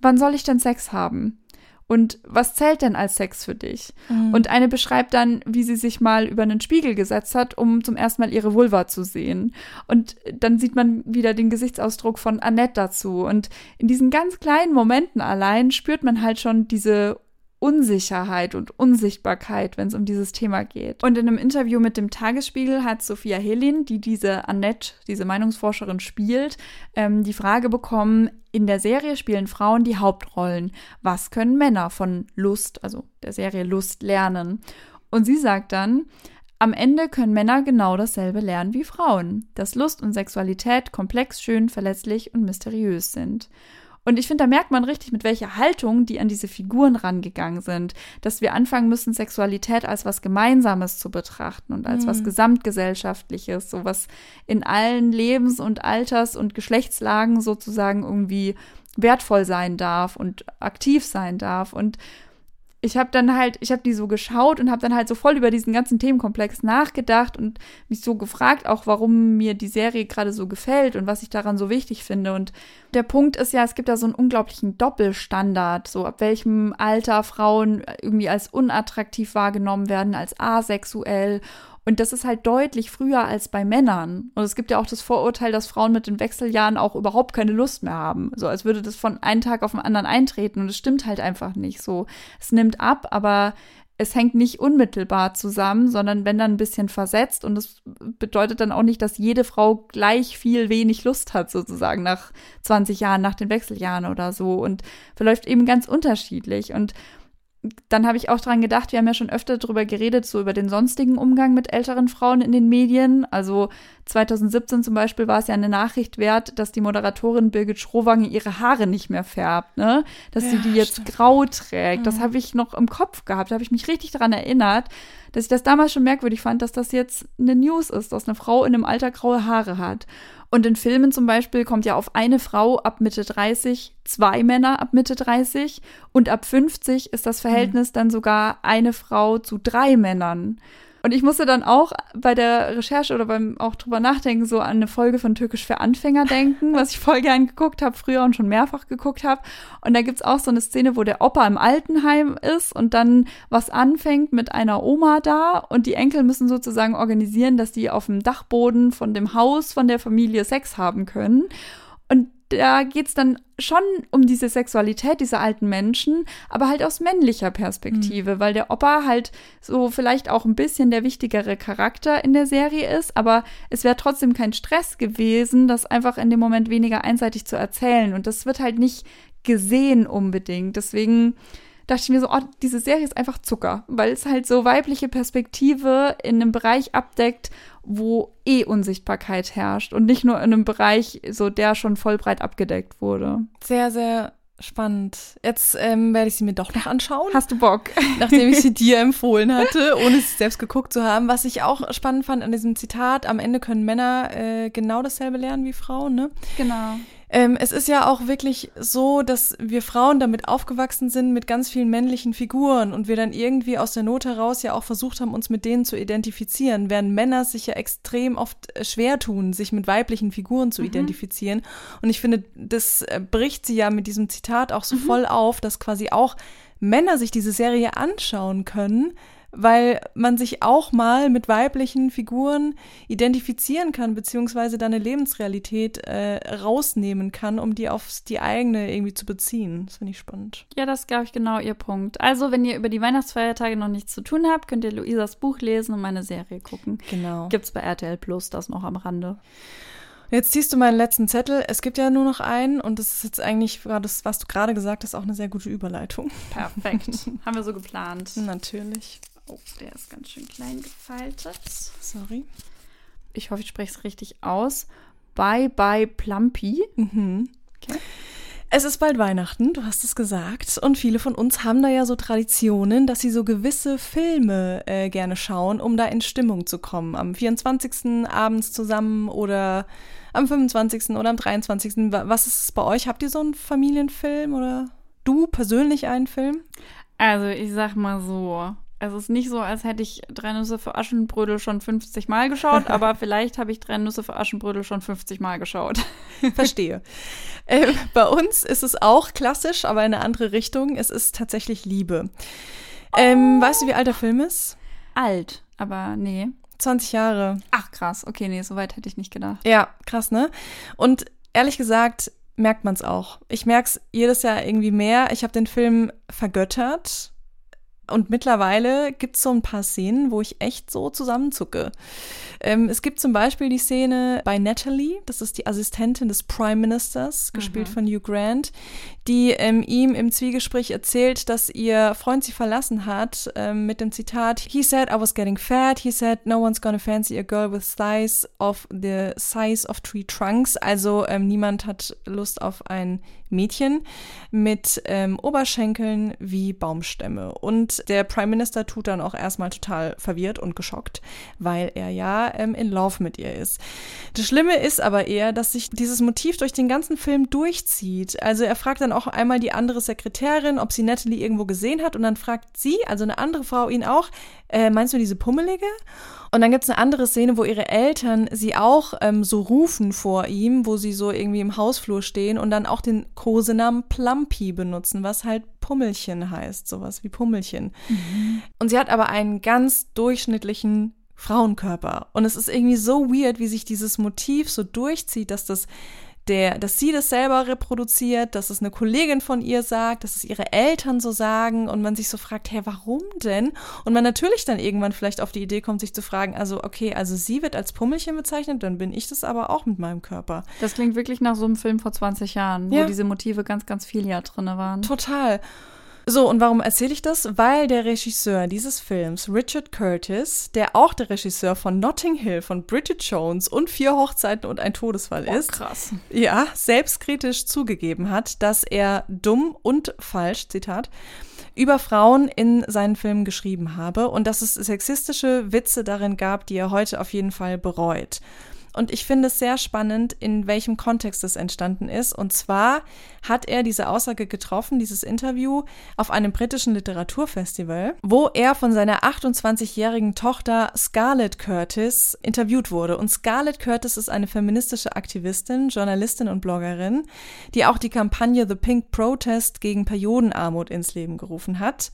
wann soll ich denn Sex haben? Und was zählt denn als Sex für dich? Mhm. Und eine beschreibt dann, wie sie sich mal über einen Spiegel gesetzt hat, um zum ersten Mal ihre Vulva zu sehen. Und dann sieht man wieder den Gesichtsausdruck von Annette dazu. Und in diesen ganz kleinen Momenten allein spürt man halt schon diese Unsicherheit und Unsichtbarkeit, wenn es um dieses Thema geht. Und in einem Interview mit dem Tagesspiegel hat Sophia Helin, die diese Annette, diese Meinungsforscherin spielt, ähm, die Frage bekommen, in der Serie spielen Frauen die Hauptrollen. Was können Männer von Lust, also der Serie Lust, lernen? Und sie sagt dann, am Ende können Männer genau dasselbe lernen wie Frauen, dass Lust und Sexualität komplex, schön, verletzlich und mysteriös sind. Und ich finde, da merkt man richtig, mit welcher Haltung die an diese Figuren rangegangen sind, dass wir anfangen müssen, Sexualität als was Gemeinsames zu betrachten und als mhm. was Gesamtgesellschaftliches, so was in allen Lebens- und Alters- und Geschlechtslagen sozusagen irgendwie wertvoll sein darf und aktiv sein darf. Und ich habe dann halt, ich habe die so geschaut und habe dann halt so voll über diesen ganzen Themenkomplex nachgedacht und mich so gefragt, auch warum mir die Serie gerade so gefällt und was ich daran so wichtig finde. Und der Punkt ist ja, es gibt da so einen unglaublichen Doppelstandard, so ab welchem Alter Frauen irgendwie als unattraktiv wahrgenommen werden, als asexuell und das ist halt deutlich früher als bei Männern. Und es gibt ja auch das Vorurteil, dass Frauen mit den Wechseljahren auch überhaupt keine Lust mehr haben. So als würde das von einem Tag auf den anderen eintreten. Und es stimmt halt einfach nicht so. Es nimmt ab, aber es hängt nicht unmittelbar zusammen, sondern wenn dann ein bisschen versetzt. Und das bedeutet dann auch nicht, dass jede Frau gleich viel wenig Lust hat, sozusagen nach 20 Jahren, nach den Wechseljahren oder so. Und verläuft eben ganz unterschiedlich. Und dann habe ich auch dran gedacht, wir haben ja schon öfter darüber geredet, so über den sonstigen Umgang mit älteren Frauen in den Medien. Also 2017 zum Beispiel war es ja eine Nachricht wert, dass die Moderatorin Birgit Schrowange ihre Haare nicht mehr färbt, ne? Dass ja, sie die jetzt stimmt. grau trägt. Mhm. Das habe ich noch im Kopf gehabt. Da habe ich mich richtig daran erinnert, dass ich das damals schon merkwürdig fand, dass das jetzt eine News ist, dass eine Frau in einem Alter graue Haare hat. Und in Filmen zum Beispiel kommt ja auf eine Frau ab Mitte 30 zwei Männer ab Mitte 30 und ab 50 ist das Verhältnis mhm. dann sogar eine Frau zu drei Männern. Und ich musste dann auch bei der Recherche oder beim auch drüber nachdenken, so an eine Folge von Türkisch für Anfänger denken, was ich voll gern geguckt habe, früher und schon mehrfach geguckt habe. Und da gibt's auch so eine Szene, wo der Opa im Altenheim ist und dann was anfängt mit einer Oma da und die Enkel müssen sozusagen organisieren, dass die auf dem Dachboden von dem Haus von der Familie Sex haben können. Und da geht es dann schon um diese Sexualität dieser alten Menschen, aber halt aus männlicher Perspektive, mhm. weil der Opa halt so vielleicht auch ein bisschen der wichtigere Charakter in der Serie ist, aber es wäre trotzdem kein Stress gewesen, das einfach in dem Moment weniger einseitig zu erzählen. Und das wird halt nicht gesehen unbedingt. Deswegen dachte ich mir so, oh, diese Serie ist einfach Zucker, weil es halt so weibliche Perspektive in einem Bereich abdeckt, wo eh Unsichtbarkeit herrscht und nicht nur in einem Bereich, so der schon voll breit abgedeckt wurde. Sehr, sehr spannend. Jetzt ähm, werde ich sie mir doch noch anschauen. Hast du Bock? [laughs] Nachdem ich sie [laughs] dir empfohlen hatte, ohne sie selbst geguckt zu haben. Was ich auch spannend fand an diesem Zitat, am Ende können Männer äh, genau dasselbe lernen wie Frauen, ne? Genau. Ähm, es ist ja auch wirklich so, dass wir Frauen damit aufgewachsen sind mit ganz vielen männlichen Figuren und wir dann irgendwie aus der Not heraus ja auch versucht haben, uns mit denen zu identifizieren, während Männer sich ja extrem oft äh, schwer tun, sich mit weiblichen Figuren zu mhm. identifizieren. Und ich finde, das äh, bricht sie ja mit diesem Zitat auch so mhm. voll auf, dass quasi auch Männer sich diese Serie anschauen können, weil man sich auch mal mit weiblichen Figuren identifizieren kann, beziehungsweise dann eine Lebensrealität äh, rausnehmen kann, um die auf die eigene irgendwie zu beziehen. Das finde ich spannend. Ja, das ist, glaube ich, genau ihr Punkt. Also, wenn ihr über die Weihnachtsfeiertage noch nichts zu tun habt, könnt ihr Luisas Buch lesen und meine Serie gucken. Genau. Gibt's bei RTL Plus, das noch am Rande. Jetzt ziehst du meinen letzten Zettel. Es gibt ja nur noch einen und das ist jetzt eigentlich, das, was du gerade gesagt hast, auch eine sehr gute Überleitung. Perfekt. [laughs] Haben wir so geplant. Natürlich. Oh, der ist ganz schön klein gefaltet. Sorry. Ich hoffe, ich spreche es richtig aus. Bye bye Plumpy. Mhm. Okay. Es ist bald Weihnachten, du hast es gesagt. Und viele von uns haben da ja so Traditionen, dass sie so gewisse Filme äh, gerne schauen, um da in Stimmung zu kommen. Am 24. abends zusammen oder am 25. oder am 23. Was ist es bei euch? Habt ihr so einen Familienfilm oder du persönlich einen Film? Also ich sag mal so, also es ist nicht so, als hätte ich drei Nüsse für Aschenbrödel schon 50 Mal geschaut, aber [laughs] vielleicht habe ich drei Nüsse für Aschenbrödel schon 50 Mal geschaut. [laughs] Verstehe. Äh, bei uns ist es auch klassisch, aber in eine andere Richtung. Es ist tatsächlich Liebe. Ähm, oh. Weißt du, wie alt der Film ist? Alt, aber nee. 20 Jahre. Ach krass, okay, nee, so weit hätte ich nicht gedacht. Ja, krass, ne? Und ehrlich gesagt merkt man es auch. Ich merke es jedes Jahr irgendwie mehr. Ich habe den Film vergöttert und mittlerweile gibt es so ein paar Szenen, wo ich echt so zusammenzucke. Ähm, es gibt zum Beispiel die Szene bei Natalie, das ist die Assistentin des Prime Ministers, gespielt mhm. von Hugh Grant, die ähm, ihm im Zwiegespräch erzählt, dass ihr Freund sie verlassen hat, ähm, mit dem Zitat, He said I was getting fat, he said no one's gonna fancy a girl with thighs of the size of tree trunks. Also ähm, niemand hat Lust auf ein Mädchen mit ähm, Oberschenkeln wie Baumstämme. Und der Prime Minister tut dann auch erstmal total verwirrt und geschockt, weil er ja ähm, in Love mit ihr ist. Das Schlimme ist aber eher, dass sich dieses Motiv durch den ganzen Film durchzieht. Also er fragt dann auch einmal die andere Sekretärin, ob sie Natalie irgendwo gesehen hat und dann fragt sie, also eine andere Frau, ihn auch, äh, meinst du diese Pummelige? Und dann gibt es eine andere Szene, wo ihre Eltern sie auch ähm, so rufen vor ihm, wo sie so irgendwie im Hausflur stehen und dann auch den Kosenamen Plumpy benutzen, was halt Pummelchen heißt, sowas wie Pummelchen. Mhm. Und sie hat aber einen ganz durchschnittlichen Frauenkörper. Und es ist irgendwie so weird, wie sich dieses Motiv so durchzieht, dass das der, dass sie das selber reproduziert, dass es eine Kollegin von ihr sagt, dass es ihre Eltern so sagen und man sich so fragt, hey, warum denn? Und man natürlich dann irgendwann vielleicht auf die Idee kommt, sich zu fragen, also okay, also sie wird als Pummelchen bezeichnet, dann bin ich das aber auch mit meinem Körper. Das klingt wirklich nach so einem Film vor 20 Jahren, ja. wo diese Motive ganz, ganz viel ja drin waren. Total. So, und warum erzähle ich das? Weil der Regisseur dieses Films, Richard Curtis, der auch der Regisseur von Notting Hill, von Bridget Jones und Vier Hochzeiten und ein Todesfall oh, ist, krass. ja, selbstkritisch zugegeben hat, dass er dumm und falsch, Zitat, über Frauen in seinen Filmen geschrieben habe und dass es sexistische Witze darin gab, die er heute auf jeden Fall bereut. Und ich finde es sehr spannend, in welchem Kontext das entstanden ist. Und zwar hat er diese Aussage getroffen, dieses Interview, auf einem britischen Literaturfestival, wo er von seiner 28-jährigen Tochter Scarlett Curtis interviewt wurde. Und Scarlett Curtis ist eine feministische Aktivistin, Journalistin und Bloggerin, die auch die Kampagne The Pink Protest gegen Periodenarmut ins Leben gerufen hat.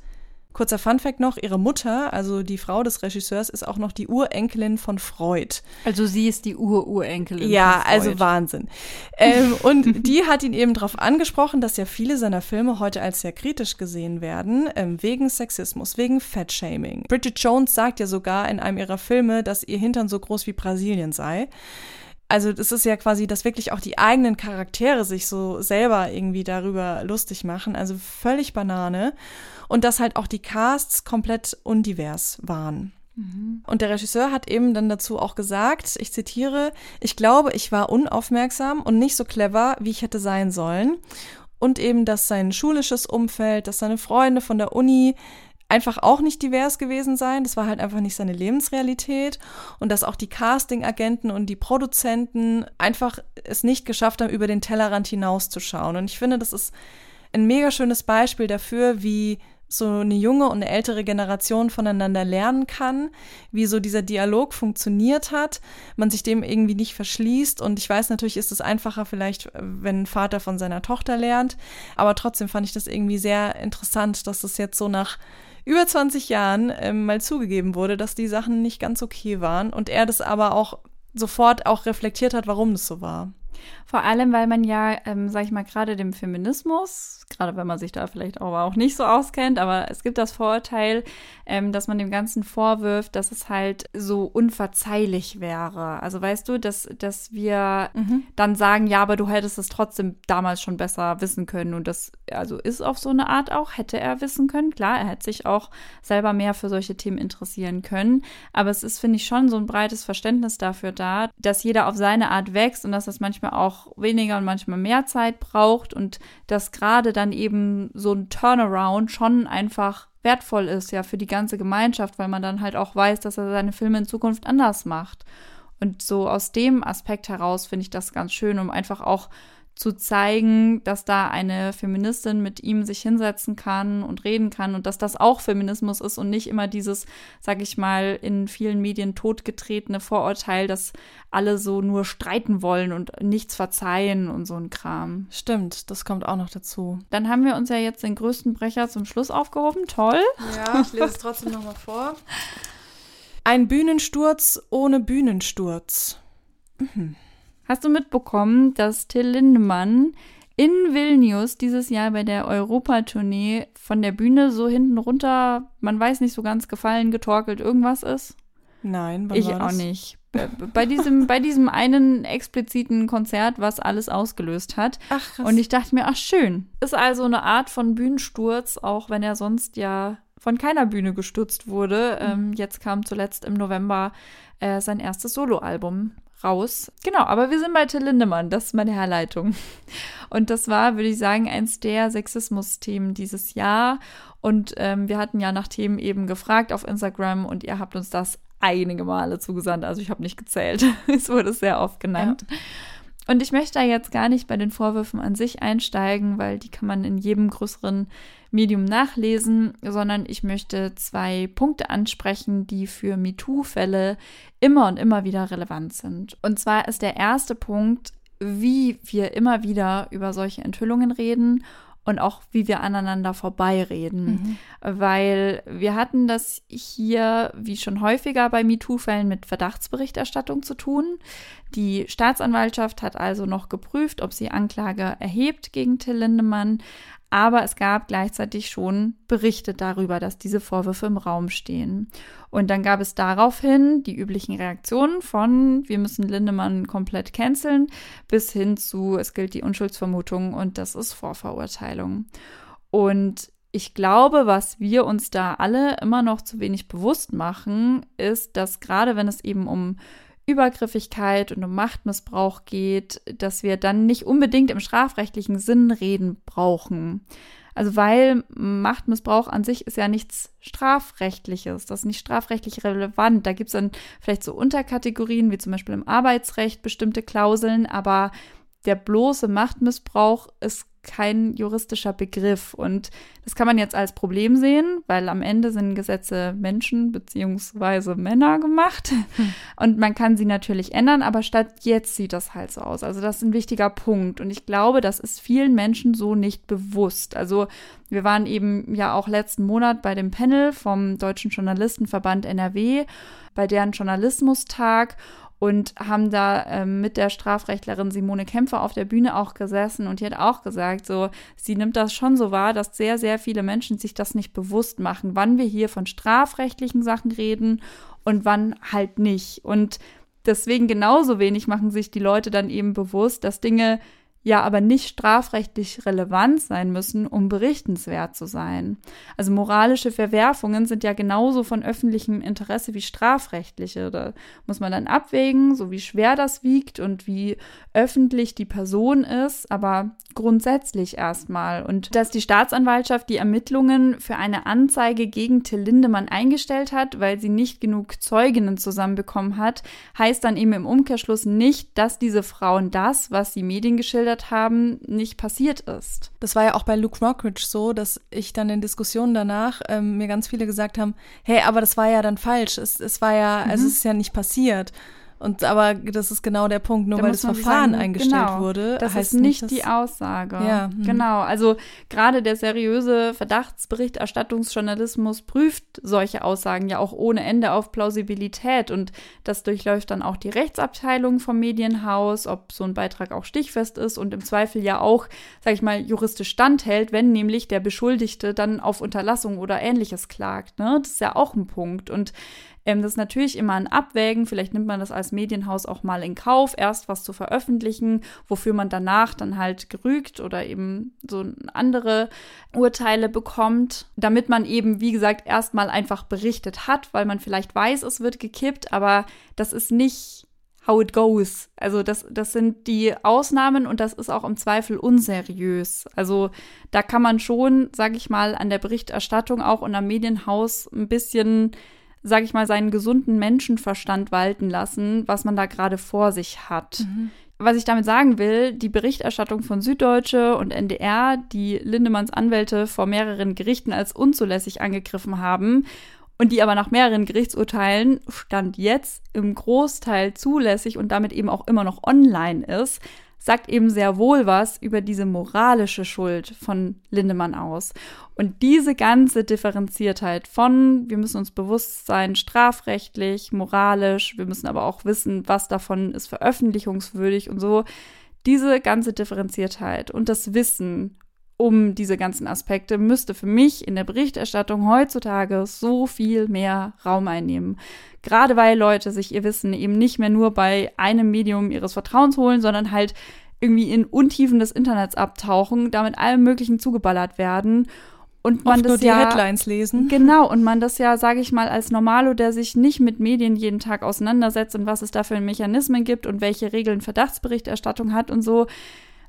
Kurzer Funfact noch, ihre Mutter, also die Frau des Regisseurs, ist auch noch die Urenkelin von Freud. Also sie ist die Ururenkelin. Ja, also Wahnsinn. ähm, und die hat ihn eben darauf angesprochen, dass ja viele seiner Filme heute als sehr kritisch gesehen werden, ähm, wegen Sexismus, wegen Fatshaming. Bridget Jones sagt ja sogar in einem ihrer Filme, dass ihr Hintern so groß wie Brasilien sei also das ist ja quasi, dass wirklich auch die eigenen Charaktere sich so selber irgendwie darüber lustig machen. Also völlig Banane. Und dass halt auch die Casts komplett undivers waren. Mhm. Und der Regisseur hat eben dann dazu auch gesagt, ich zitiere, ich glaube, ich war unaufmerksam und nicht so clever, wie ich hätte sein sollen. Und eben, dass sein schulisches Umfeld, dass seine Freunde von der Uni einfach auch nicht divers gewesen sein. Das war halt einfach nicht seine Lebensrealität. Und dass auch die Casting-Agenten und die Produzenten einfach es nicht geschafft haben, über den Tellerrand hinauszuschauen. Und ich finde, das ist ein mega schönes Beispiel dafür, wie so eine junge und eine ältere Generation voneinander lernen kann, wie so dieser Dialog funktioniert hat, man sich dem irgendwie nicht verschließt und ich weiß natürlich ist es einfacher vielleicht, wenn ein Vater von seiner Tochter lernt, aber trotzdem fand ich das irgendwie sehr interessant, dass es jetzt so nach über 20 Jahren ähm, mal zugegeben wurde, dass die Sachen nicht ganz okay waren und er das aber auch sofort auch reflektiert hat, warum das so war. Vor allem, weil man ja, ähm, sag ich mal, gerade dem Feminismus, gerade wenn man sich da vielleicht auch, auch nicht so auskennt, aber es gibt das Vorurteil, ähm, dass man dem Ganzen vorwirft, dass es halt so unverzeihlich wäre. Also weißt du, dass, dass wir mhm. dann sagen, ja, aber du hättest es trotzdem damals schon besser wissen können. Und das also ist auf so eine Art auch, hätte er wissen können. Klar, er hätte sich auch selber mehr für solche Themen interessieren können. Aber es ist, finde ich, schon so ein breites Verständnis dafür da, dass jeder auf seine Art wächst und dass das manchmal auch weniger und manchmal mehr Zeit braucht und dass gerade dann eben so ein Turnaround schon einfach wertvoll ist, ja, für die ganze Gemeinschaft, weil man dann halt auch weiß, dass er seine Filme in Zukunft anders macht. Und so aus dem Aspekt heraus finde ich das ganz schön, um einfach auch zu zeigen, dass da eine Feministin mit ihm sich hinsetzen kann und reden kann und dass das auch Feminismus ist und nicht immer dieses, sag ich mal, in vielen Medien totgetretene Vorurteil, dass alle so nur streiten wollen und nichts verzeihen und so ein Kram. Stimmt, das kommt auch noch dazu. Dann haben wir uns ja jetzt den größten Brecher zum Schluss aufgehoben. Toll. Ja, [laughs] ich lese es trotzdem nochmal vor. Ein Bühnensturz ohne Bühnensturz. Mhm. Hast du mitbekommen, dass Till Lindemann in Vilnius dieses Jahr bei der Europatournee von der Bühne so hinten runter, man weiß nicht so ganz gefallen, getorkelt, irgendwas ist? Nein, wann ich auch nicht. Bei diesem, bei diesem einen expliziten Konzert, was alles ausgelöst hat. Ach, krass. Und ich dachte mir, ach schön. Ist also eine Art von Bühnensturz, auch wenn er sonst ja von keiner Bühne gestürzt wurde. Mhm. Ähm, jetzt kam zuletzt im November äh, sein erstes Soloalbum raus. Genau, aber wir sind bei Till Lindemann, das ist meine Herleitung. Und das war, würde ich sagen, eins der Sexismus-Themen dieses Jahr. Und ähm, wir hatten ja nach Themen eben gefragt auf Instagram und ihr habt uns das einige Male zugesandt. Also ich habe nicht gezählt. [laughs] es wurde sehr oft genannt. Ja. Und ich möchte da jetzt gar nicht bei den Vorwürfen an sich einsteigen, weil die kann man in jedem größeren Medium nachlesen, sondern ich möchte zwei Punkte ansprechen, die für MeToo-Fälle immer und immer wieder relevant sind. Und zwar ist der erste Punkt, wie wir immer wieder über solche Enthüllungen reden und auch wie wir aneinander vorbeireden. Mhm. Weil wir hatten das hier, wie schon häufiger bei MeToo-Fällen, mit Verdachtsberichterstattung zu tun. Die Staatsanwaltschaft hat also noch geprüft, ob sie Anklage erhebt gegen Till Lindemann. Aber es gab gleichzeitig schon Berichte darüber, dass diese Vorwürfe im Raum stehen. Und dann gab es daraufhin die üblichen Reaktionen von, wir müssen Lindemann komplett canceln, bis hin zu, es gilt die Unschuldsvermutung und das ist Vorverurteilung. Und ich glaube, was wir uns da alle immer noch zu wenig bewusst machen, ist, dass gerade wenn es eben um Übergriffigkeit und um Machtmissbrauch geht, dass wir dann nicht unbedingt im strafrechtlichen Sinn reden brauchen. Also weil Machtmissbrauch an sich ist ja nichts Strafrechtliches, das ist nicht strafrechtlich relevant. Da gibt es dann vielleicht so Unterkategorien, wie zum Beispiel im Arbeitsrecht bestimmte Klauseln, aber der bloße Machtmissbrauch ist kein juristischer Begriff. Und das kann man jetzt als Problem sehen, weil am Ende sind Gesetze Menschen beziehungsweise Männer gemacht. Hm. Und man kann sie natürlich ändern, aber statt jetzt sieht das halt so aus. Also das ist ein wichtiger Punkt. Und ich glaube, das ist vielen Menschen so nicht bewusst. Also wir waren eben ja auch letzten Monat bei dem Panel vom Deutschen Journalistenverband NRW, bei deren Journalismustag und haben da ähm, mit der Strafrechtlerin Simone Kämpfer auf der Bühne auch gesessen und die hat auch gesagt, so, sie nimmt das schon so wahr, dass sehr, sehr viele Menschen sich das nicht bewusst machen, wann wir hier von strafrechtlichen Sachen reden und wann halt nicht. Und deswegen genauso wenig machen sich die Leute dann eben bewusst, dass Dinge ja aber nicht strafrechtlich relevant sein müssen, um berichtenswert zu sein. Also moralische Verwerfungen sind ja genauso von öffentlichem Interesse wie strafrechtliche. Da muss man dann abwägen, so wie schwer das wiegt und wie öffentlich die Person ist, aber grundsätzlich erstmal. Und dass die Staatsanwaltschaft die Ermittlungen für eine Anzeige gegen Till Lindemann eingestellt hat, weil sie nicht genug Zeuginnen zusammenbekommen hat, heißt dann eben im Umkehrschluss nicht, dass diese Frauen das, was die Medien geschildert haben, nicht passiert ist. Das war ja auch bei Luke Rockridge so, dass ich dann in Diskussionen danach ähm, mir ganz viele gesagt haben, hey, aber das war ja dann falsch. Es, es war ja, mhm. also es ist ja nicht passiert. Und aber das ist genau der Punkt, nur da weil das Verfahren sagen, eingestellt genau, wurde, das heißt ist nicht dass, die Aussage. Ja, mhm. genau. Also gerade der seriöse Verdachtsberichterstattungsjournalismus prüft solche Aussagen ja auch ohne Ende auf Plausibilität und das durchläuft dann auch die Rechtsabteilung vom Medienhaus, ob so ein Beitrag auch stichfest ist und im Zweifel ja auch, sag ich mal, juristisch standhält, wenn nämlich der Beschuldigte dann auf Unterlassung oder ähnliches klagt. Ne? Das ist ja auch ein Punkt und ähm, das ist natürlich immer ein Abwägen. Vielleicht nimmt man das als Medienhaus auch mal in Kauf, erst was zu veröffentlichen, wofür man danach dann halt gerügt oder eben so andere Urteile bekommt, damit man eben, wie gesagt, erstmal einfach berichtet hat, weil man vielleicht weiß, es wird gekippt, aber das ist nicht how it goes. Also das, das sind die Ausnahmen und das ist auch im Zweifel unseriös. Also da kann man schon, sage ich mal, an der Berichterstattung auch und am Medienhaus ein bisschen sage ich mal, seinen gesunden Menschenverstand walten lassen, was man da gerade vor sich hat. Mhm. Was ich damit sagen will, die Berichterstattung von Süddeutsche und NDR, die Lindemanns Anwälte vor mehreren Gerichten als unzulässig angegriffen haben und die aber nach mehreren Gerichtsurteilen stand jetzt im Großteil zulässig und damit eben auch immer noch online ist, sagt eben sehr wohl was über diese moralische Schuld von Lindemann aus. Und diese ganze Differenziertheit von, wir müssen uns bewusst sein, strafrechtlich, moralisch, wir müssen aber auch wissen, was davon ist veröffentlichungswürdig und so, diese ganze Differenziertheit und das Wissen um diese ganzen Aspekte müsste für mich in der Berichterstattung heutzutage so viel mehr Raum einnehmen. Gerade weil Leute sich ihr Wissen eben nicht mehr nur bei einem Medium ihres Vertrauens holen, sondern halt irgendwie in Untiefen des Internets abtauchen, damit allem Möglichen zugeballert werden. Und man Oft das nur die ja, Headlines lesen. Genau, und man das ja, sage ich mal, als Normalo, der sich nicht mit Medien jeden Tag auseinandersetzt und was es da für Mechanismen gibt und welche Regeln Verdachtsberichterstattung hat und so,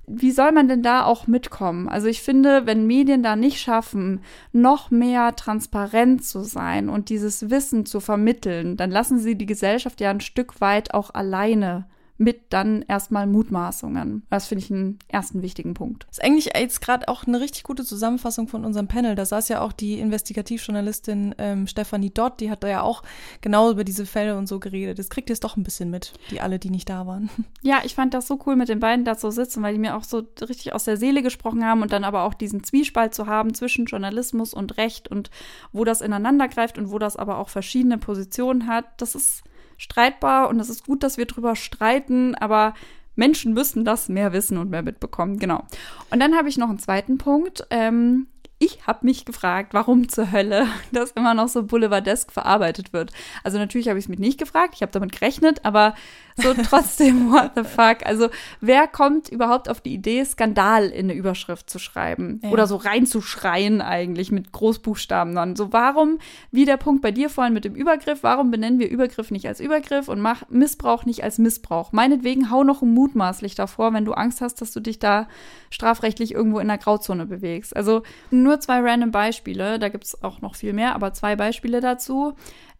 wie soll man denn da auch mitkommen? Also ich finde, wenn Medien da nicht schaffen, noch mehr transparent zu sein und dieses Wissen zu vermitteln, dann lassen sie die Gesellschaft ja ein Stück weit auch alleine mit dann erstmal Mutmaßungen. Das finde ich einen ersten wichtigen Punkt. Das ist eigentlich jetzt gerade auch eine richtig gute Zusammenfassung von unserem Panel. Da saß ja auch die Investigativjournalistin ähm, Stefanie Dott, die hat da ja auch genau über diese Fälle und so geredet. Das kriegt ihr es doch ein bisschen mit, die alle, die nicht da waren. [laughs] Ja, ich fand das so cool, mit den beiden da zu sitzen, weil die mir auch so richtig aus der Seele gesprochen haben und dann aber auch diesen Zwiespalt zu haben zwischen Journalismus und Recht und wo das ineinander greift und wo das aber auch verschiedene Positionen hat. Das ist streitbar und es ist gut, dass wir drüber streiten, aber Menschen müssen das mehr wissen und mehr mitbekommen. Genau. Und dann habe ich noch einen zweiten Punkt. Ähm, ich habe mich gefragt, warum zur Hölle [laughs] das immer noch so boulevardesk verarbeitet wird. Also natürlich habe ich es mich nicht gefragt, ich habe damit gerechnet, aber so [laughs] trotzdem, what the fuck? Also wer kommt überhaupt auf die Idee, Skandal in eine Überschrift zu schreiben? Ja. Oder so reinzuschreien eigentlich mit Großbuchstaben dann. So warum, wie der Punkt bei dir vorhin mit dem Übergriff, warum benennen wir Übergriff nicht als Übergriff und mach Missbrauch nicht als Missbrauch? Meinetwegen hau noch mutmaßlich davor, wenn du Angst hast, dass du dich da strafrechtlich irgendwo in der Grauzone bewegst. Also nur zwei random Beispiele, da gibt es auch noch viel mehr, aber zwei Beispiele dazu.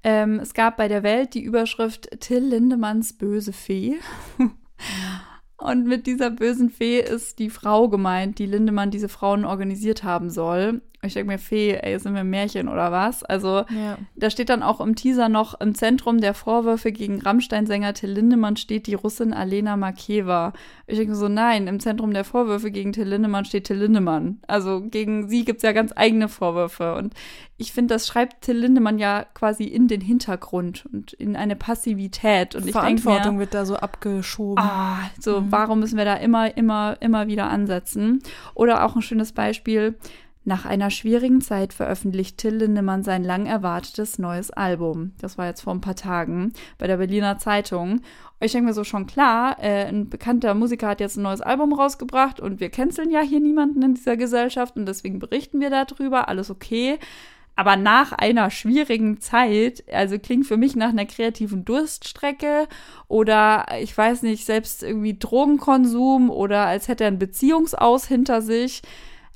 Ähm, es gab bei der Welt die Überschrift Till Lindemanns böse Fee. [laughs] Und mit dieser bösen Fee ist die Frau gemeint, die Lindemann diese Frauen organisiert haben soll. Ich denke mir, Fee, ey, sind wir Märchen oder was? Also, ja. da steht dann auch im Teaser noch, im Zentrum der Vorwürfe gegen Rammstein-Sänger Till Lindemann steht die Russin Alena Makeva. Ich denke so, nein, im Zentrum der Vorwürfe gegen Till Lindemann steht Till Lindemann. Also, gegen sie gibt es ja ganz eigene Vorwürfe. Und ich finde, das schreibt Till Lindemann ja quasi in den Hintergrund und in eine Passivität. Und Verantwortung mir, wird da so abgeschoben. Ah, so, mhm. warum müssen wir da immer, immer, immer wieder ansetzen? Oder auch ein schönes Beispiel, nach einer schwierigen Zeit veröffentlicht Till Lindemann sein lang erwartetes neues Album. Das war jetzt vor ein paar Tagen bei der Berliner Zeitung. Ich denke mir so schon klar, äh, ein bekannter Musiker hat jetzt ein neues Album rausgebracht und wir canceln ja hier niemanden in dieser Gesellschaft und deswegen berichten wir darüber. Alles okay. Aber nach einer schwierigen Zeit, also klingt für mich nach einer kreativen Durststrecke oder ich weiß nicht, selbst irgendwie Drogenkonsum oder als hätte er ein Beziehungsaus hinter sich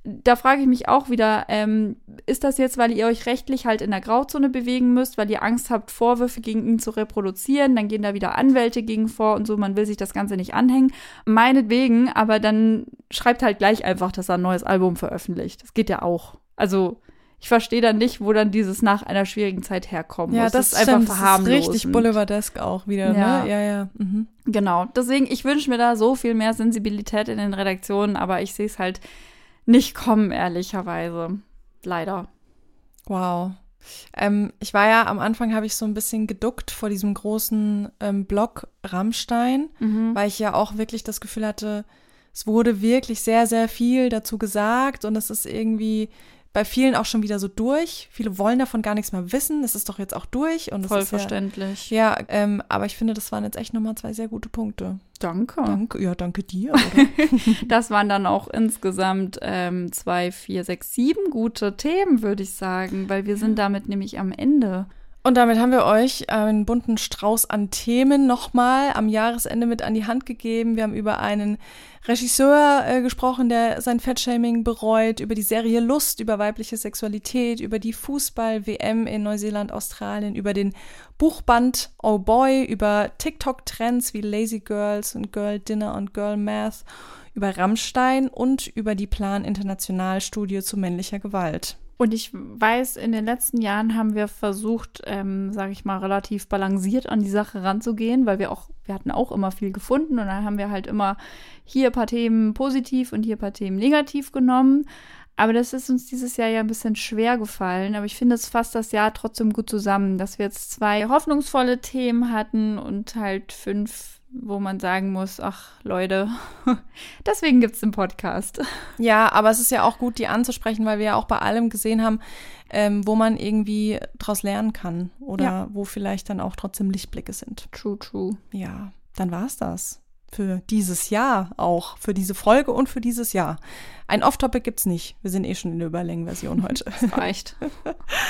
da frage ich mich auch wieder, ähm, ist das jetzt, weil ihr euch rechtlich halt in der Grauzone bewegen müsst, weil ihr Angst habt, Vorwürfe gegen ihn zu reproduzieren, dann gehen da wieder Anwälte gegen vor und so, man will sich das Ganze nicht anhängen. Meinetwegen, aber dann schreibt halt gleich einfach, dass er ein neues Album veröffentlicht. Das geht ja auch. Also, ich verstehe dann nicht, wo dann dieses nach einer schwierigen Zeit herkommt. Ja, das, das ist einfach verharmlosend. Das ist richtig Boulevardesk auch wieder, ja. ne? Ja, ja. Mhm. Genau. Deswegen, ich wünsche mir da so viel mehr Sensibilität in den Redaktionen, aber ich sehe es halt nicht kommen, ehrlicherweise. Leider. Wow. Ähm, ich war ja am Anfang, habe ich so ein bisschen geduckt vor diesem großen ähm, Block Rammstein, mhm. weil ich ja auch wirklich das Gefühl hatte, es wurde wirklich sehr, sehr viel dazu gesagt und es ist irgendwie bei vielen auch schon wieder so durch. Viele wollen davon gar nichts mehr wissen. Es ist doch jetzt auch durch. Und Voll verständlich. Ja, ja ähm, aber ich finde, das waren jetzt echt nochmal zwei sehr gute Punkte. Danke. Danke, ja, danke dir. [laughs] das waren dann auch insgesamt ähm, zwei, vier, sechs, sieben gute Themen, würde ich sagen, weil wir sind damit nämlich am Ende. Und damit haben wir euch einen bunten Strauß an Themen nochmal am Jahresende mit an die Hand gegeben. Wir haben über einen Regisseur äh, gesprochen, der sein Fettshaming bereut, über die Serie Lust, über weibliche Sexualität, über die Fußball-WM in Neuseeland, Australien, über den Buchband Oh Boy, über TikTok-Trends wie Lazy Girls und Girl Dinner und Girl Math, über Rammstein und über die Plan International Studie zu männlicher Gewalt. Und ich weiß, in den letzten Jahren haben wir versucht, ähm, sage ich mal, relativ balanciert an die Sache ranzugehen, weil wir auch, wir hatten auch immer viel gefunden und dann haben wir halt immer hier ein paar Themen positiv und hier ein paar Themen negativ genommen. Aber das ist uns dieses Jahr ja ein bisschen schwer gefallen. Aber ich finde, es fasst das Jahr trotzdem gut zusammen, dass wir jetzt zwei hoffnungsvolle Themen hatten und halt fünf wo man sagen muss, ach Leute, [laughs] deswegen gibt es den Podcast. Ja, aber es ist ja auch gut, die anzusprechen, weil wir ja auch bei allem gesehen haben, ähm, wo man irgendwie daraus lernen kann oder ja. wo vielleicht dann auch trotzdem Lichtblicke sind. True, true. Ja, dann war es das. Für dieses Jahr auch, für diese Folge und für dieses Jahr. Ein Off-Topic gibt es nicht. Wir sind eh schon in der Überlängenversion heute. [laughs] Das reicht.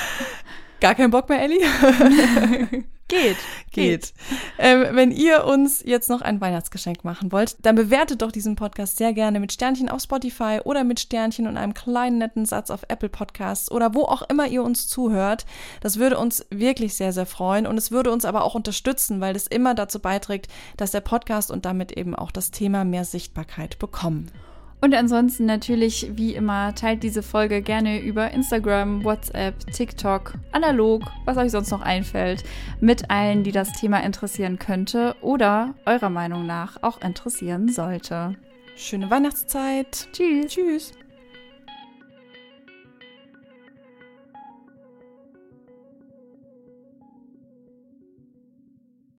[laughs] Gar keinen Bock mehr, Ellie? [laughs] Geht. Geht. Ähm, wenn ihr uns jetzt noch ein Weihnachtsgeschenk machen wollt, dann bewertet doch diesen Podcast sehr gerne mit Sternchen auf Spotify oder mit Sternchen und einem kleinen netten Satz auf Apple Podcasts oder wo auch immer ihr uns zuhört. Das würde uns wirklich sehr, sehr freuen und es würde uns aber auch unterstützen, weil es immer dazu beiträgt, dass der Podcast und damit eben auch das Thema mehr Sichtbarkeit bekommen. Und ansonsten natürlich, wie immer, teilt diese Folge gerne über Instagram, WhatsApp, TikTok, analog, was euch sonst noch einfällt, mit allen, die das Thema interessieren könnte oder eurer Meinung nach auch interessieren sollte. Schöne Weihnachtszeit. Tschüss. Tschüss.